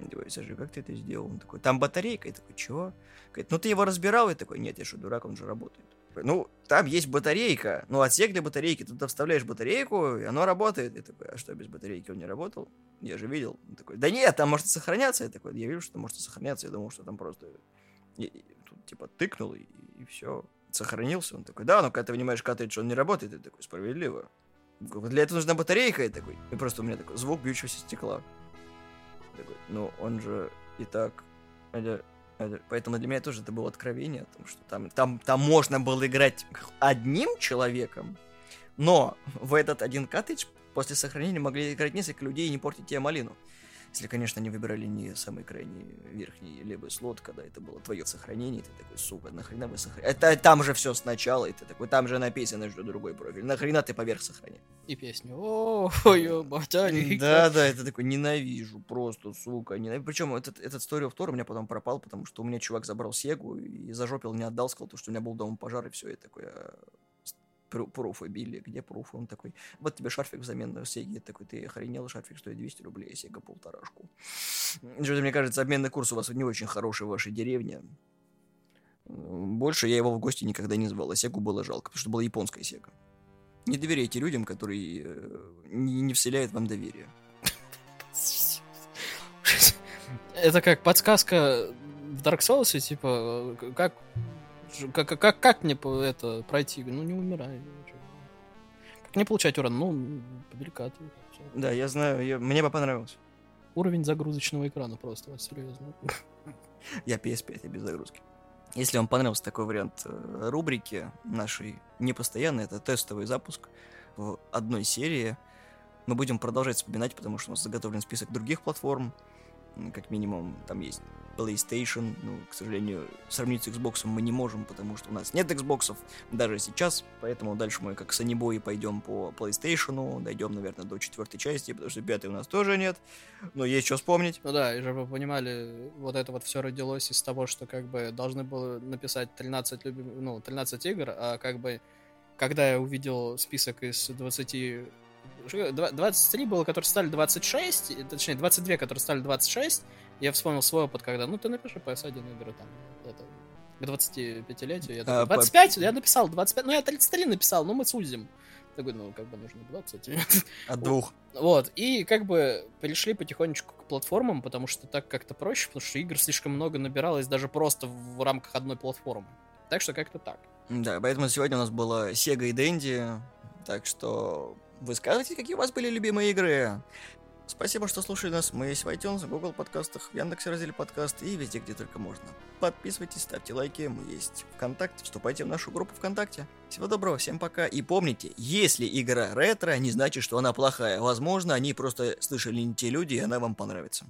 Я такой, Саша, как ты это сделал? Он такой, там батарейка. Я такой, чего? Говорит, ну, ты его разбирал? Я такой, нет, я что, дурак, он же работает. Ну, там есть батарейка, ну, отсек для батарейки, ты туда вставляешь батарейку, и оно работает. Я такой, а что, без батарейки он не работал? Я же видел. Он такой, да нет, там может сохраняться. Я такой, я вижу, что может сохраняться. Я думал, что там просто, и, и, тут, типа, тыкнул, и, и все сохранился. Он такой, да, но когда ты вынимаешь картридж, он не работает. Я такой, справедливо. Для этого нужна батарейка. Я такой, и просто у меня такой звук бьющегося стекла. Я такой, ну, он же и так... Это, поэтому для меня тоже это было откровение, потому что там, там, там можно было играть одним человеком, но в этот один картридж после сохранения могли играть несколько людей и не портить тебе малину. Если, конечно, они выбирали не самый крайний верхний левый слот, когда это было твое сохранение, ты такой, сука, нахрена вы сохраняете? Это там же все сначала, и ты такой, там же написано, что другой профиль. Нахрена ты поверх сохраняешь? И песню. Ой, батарейка. Да, да, это такой, ненавижу, просто, сука. Ненавижу. Причем этот, этот Story of Thor у меня потом пропал, потому что у меня чувак забрал Сегу и зажопил, не отдал, сказал, что у меня был дома пожар, и все, и такой, а, пруфы били, где пруфы? Он такой, вот тебе шарфик взамен на Сеги. Такой, ты охренел, шарфик стоит 200 рублей, Сега полторашку. Что-то, мне кажется, обменный курс у вас не очень хороший в вашей деревне. Больше я его в гости никогда не звал, а Сегу было жалко, потому что была японская Сега. Не доверяйте людям, которые э, не, вселяют вам доверие. [laughs] Это как подсказка в Dark Souls, типа, как как, как, как мне это пройти? Ну, не умирай. Как не получать урон? Ну, перекатывай. Да, я знаю, я, мне бы понравилось. Уровень загрузочного экрана просто, вот серьезно. [laughs] Я PS5, я без загрузки. Если вам понравился такой вариант э, рубрики нашей непостоянной, это тестовый запуск в одной серии, мы будем продолжать вспоминать, потому что у нас заготовлен список других платформ, как минимум там есть PlayStation. Ну, к сожалению, сравнить с Xbox мы не можем, потому что у нас нет Xbox даже сейчас. Поэтому дальше мы, как санибои, пойдем по PlayStation. Дойдем, наверное, до четвертой части, потому что пятой у нас тоже нет. Но есть что вспомнить. Ну да, и чтобы вы понимали, вот это вот все родилось из того, что как бы должны было написать 13, любим... ну, 13 игр, а как бы когда я увидел список из 20 23 было, которые стали 26, точнее, 22, которые стали 26, я вспомнил свой опыт, когда, ну, ты напиши PS1 игры там, это, к 25-летию. Я такой, 25, я написал 25, ну, я 33 написал, ну, мы сузим. Такой, ну, как бы нужно 20. [laughs] От двух. Вот, и как бы перешли потихонечку к платформам, потому что так как-то проще, потому что игр слишком много набиралось даже просто в рамках одной платформы. Так что как-то так. Да, поэтому сегодня у нас было Sega и Dendy, так что высказывайте, какие у вас были любимые игры. Спасибо, что слушали нас. Мы есть в iTunes, Google подкастах, в Яндексе разделе подкаст и везде, где только можно. Подписывайтесь, ставьте лайки. Мы есть ВКонтакте. Вступайте в нашу группу ВКонтакте. Всего доброго, всем пока. И помните, если игра ретро, не значит, что она плохая. Возможно, они просто слышали не те люди, и она вам понравится.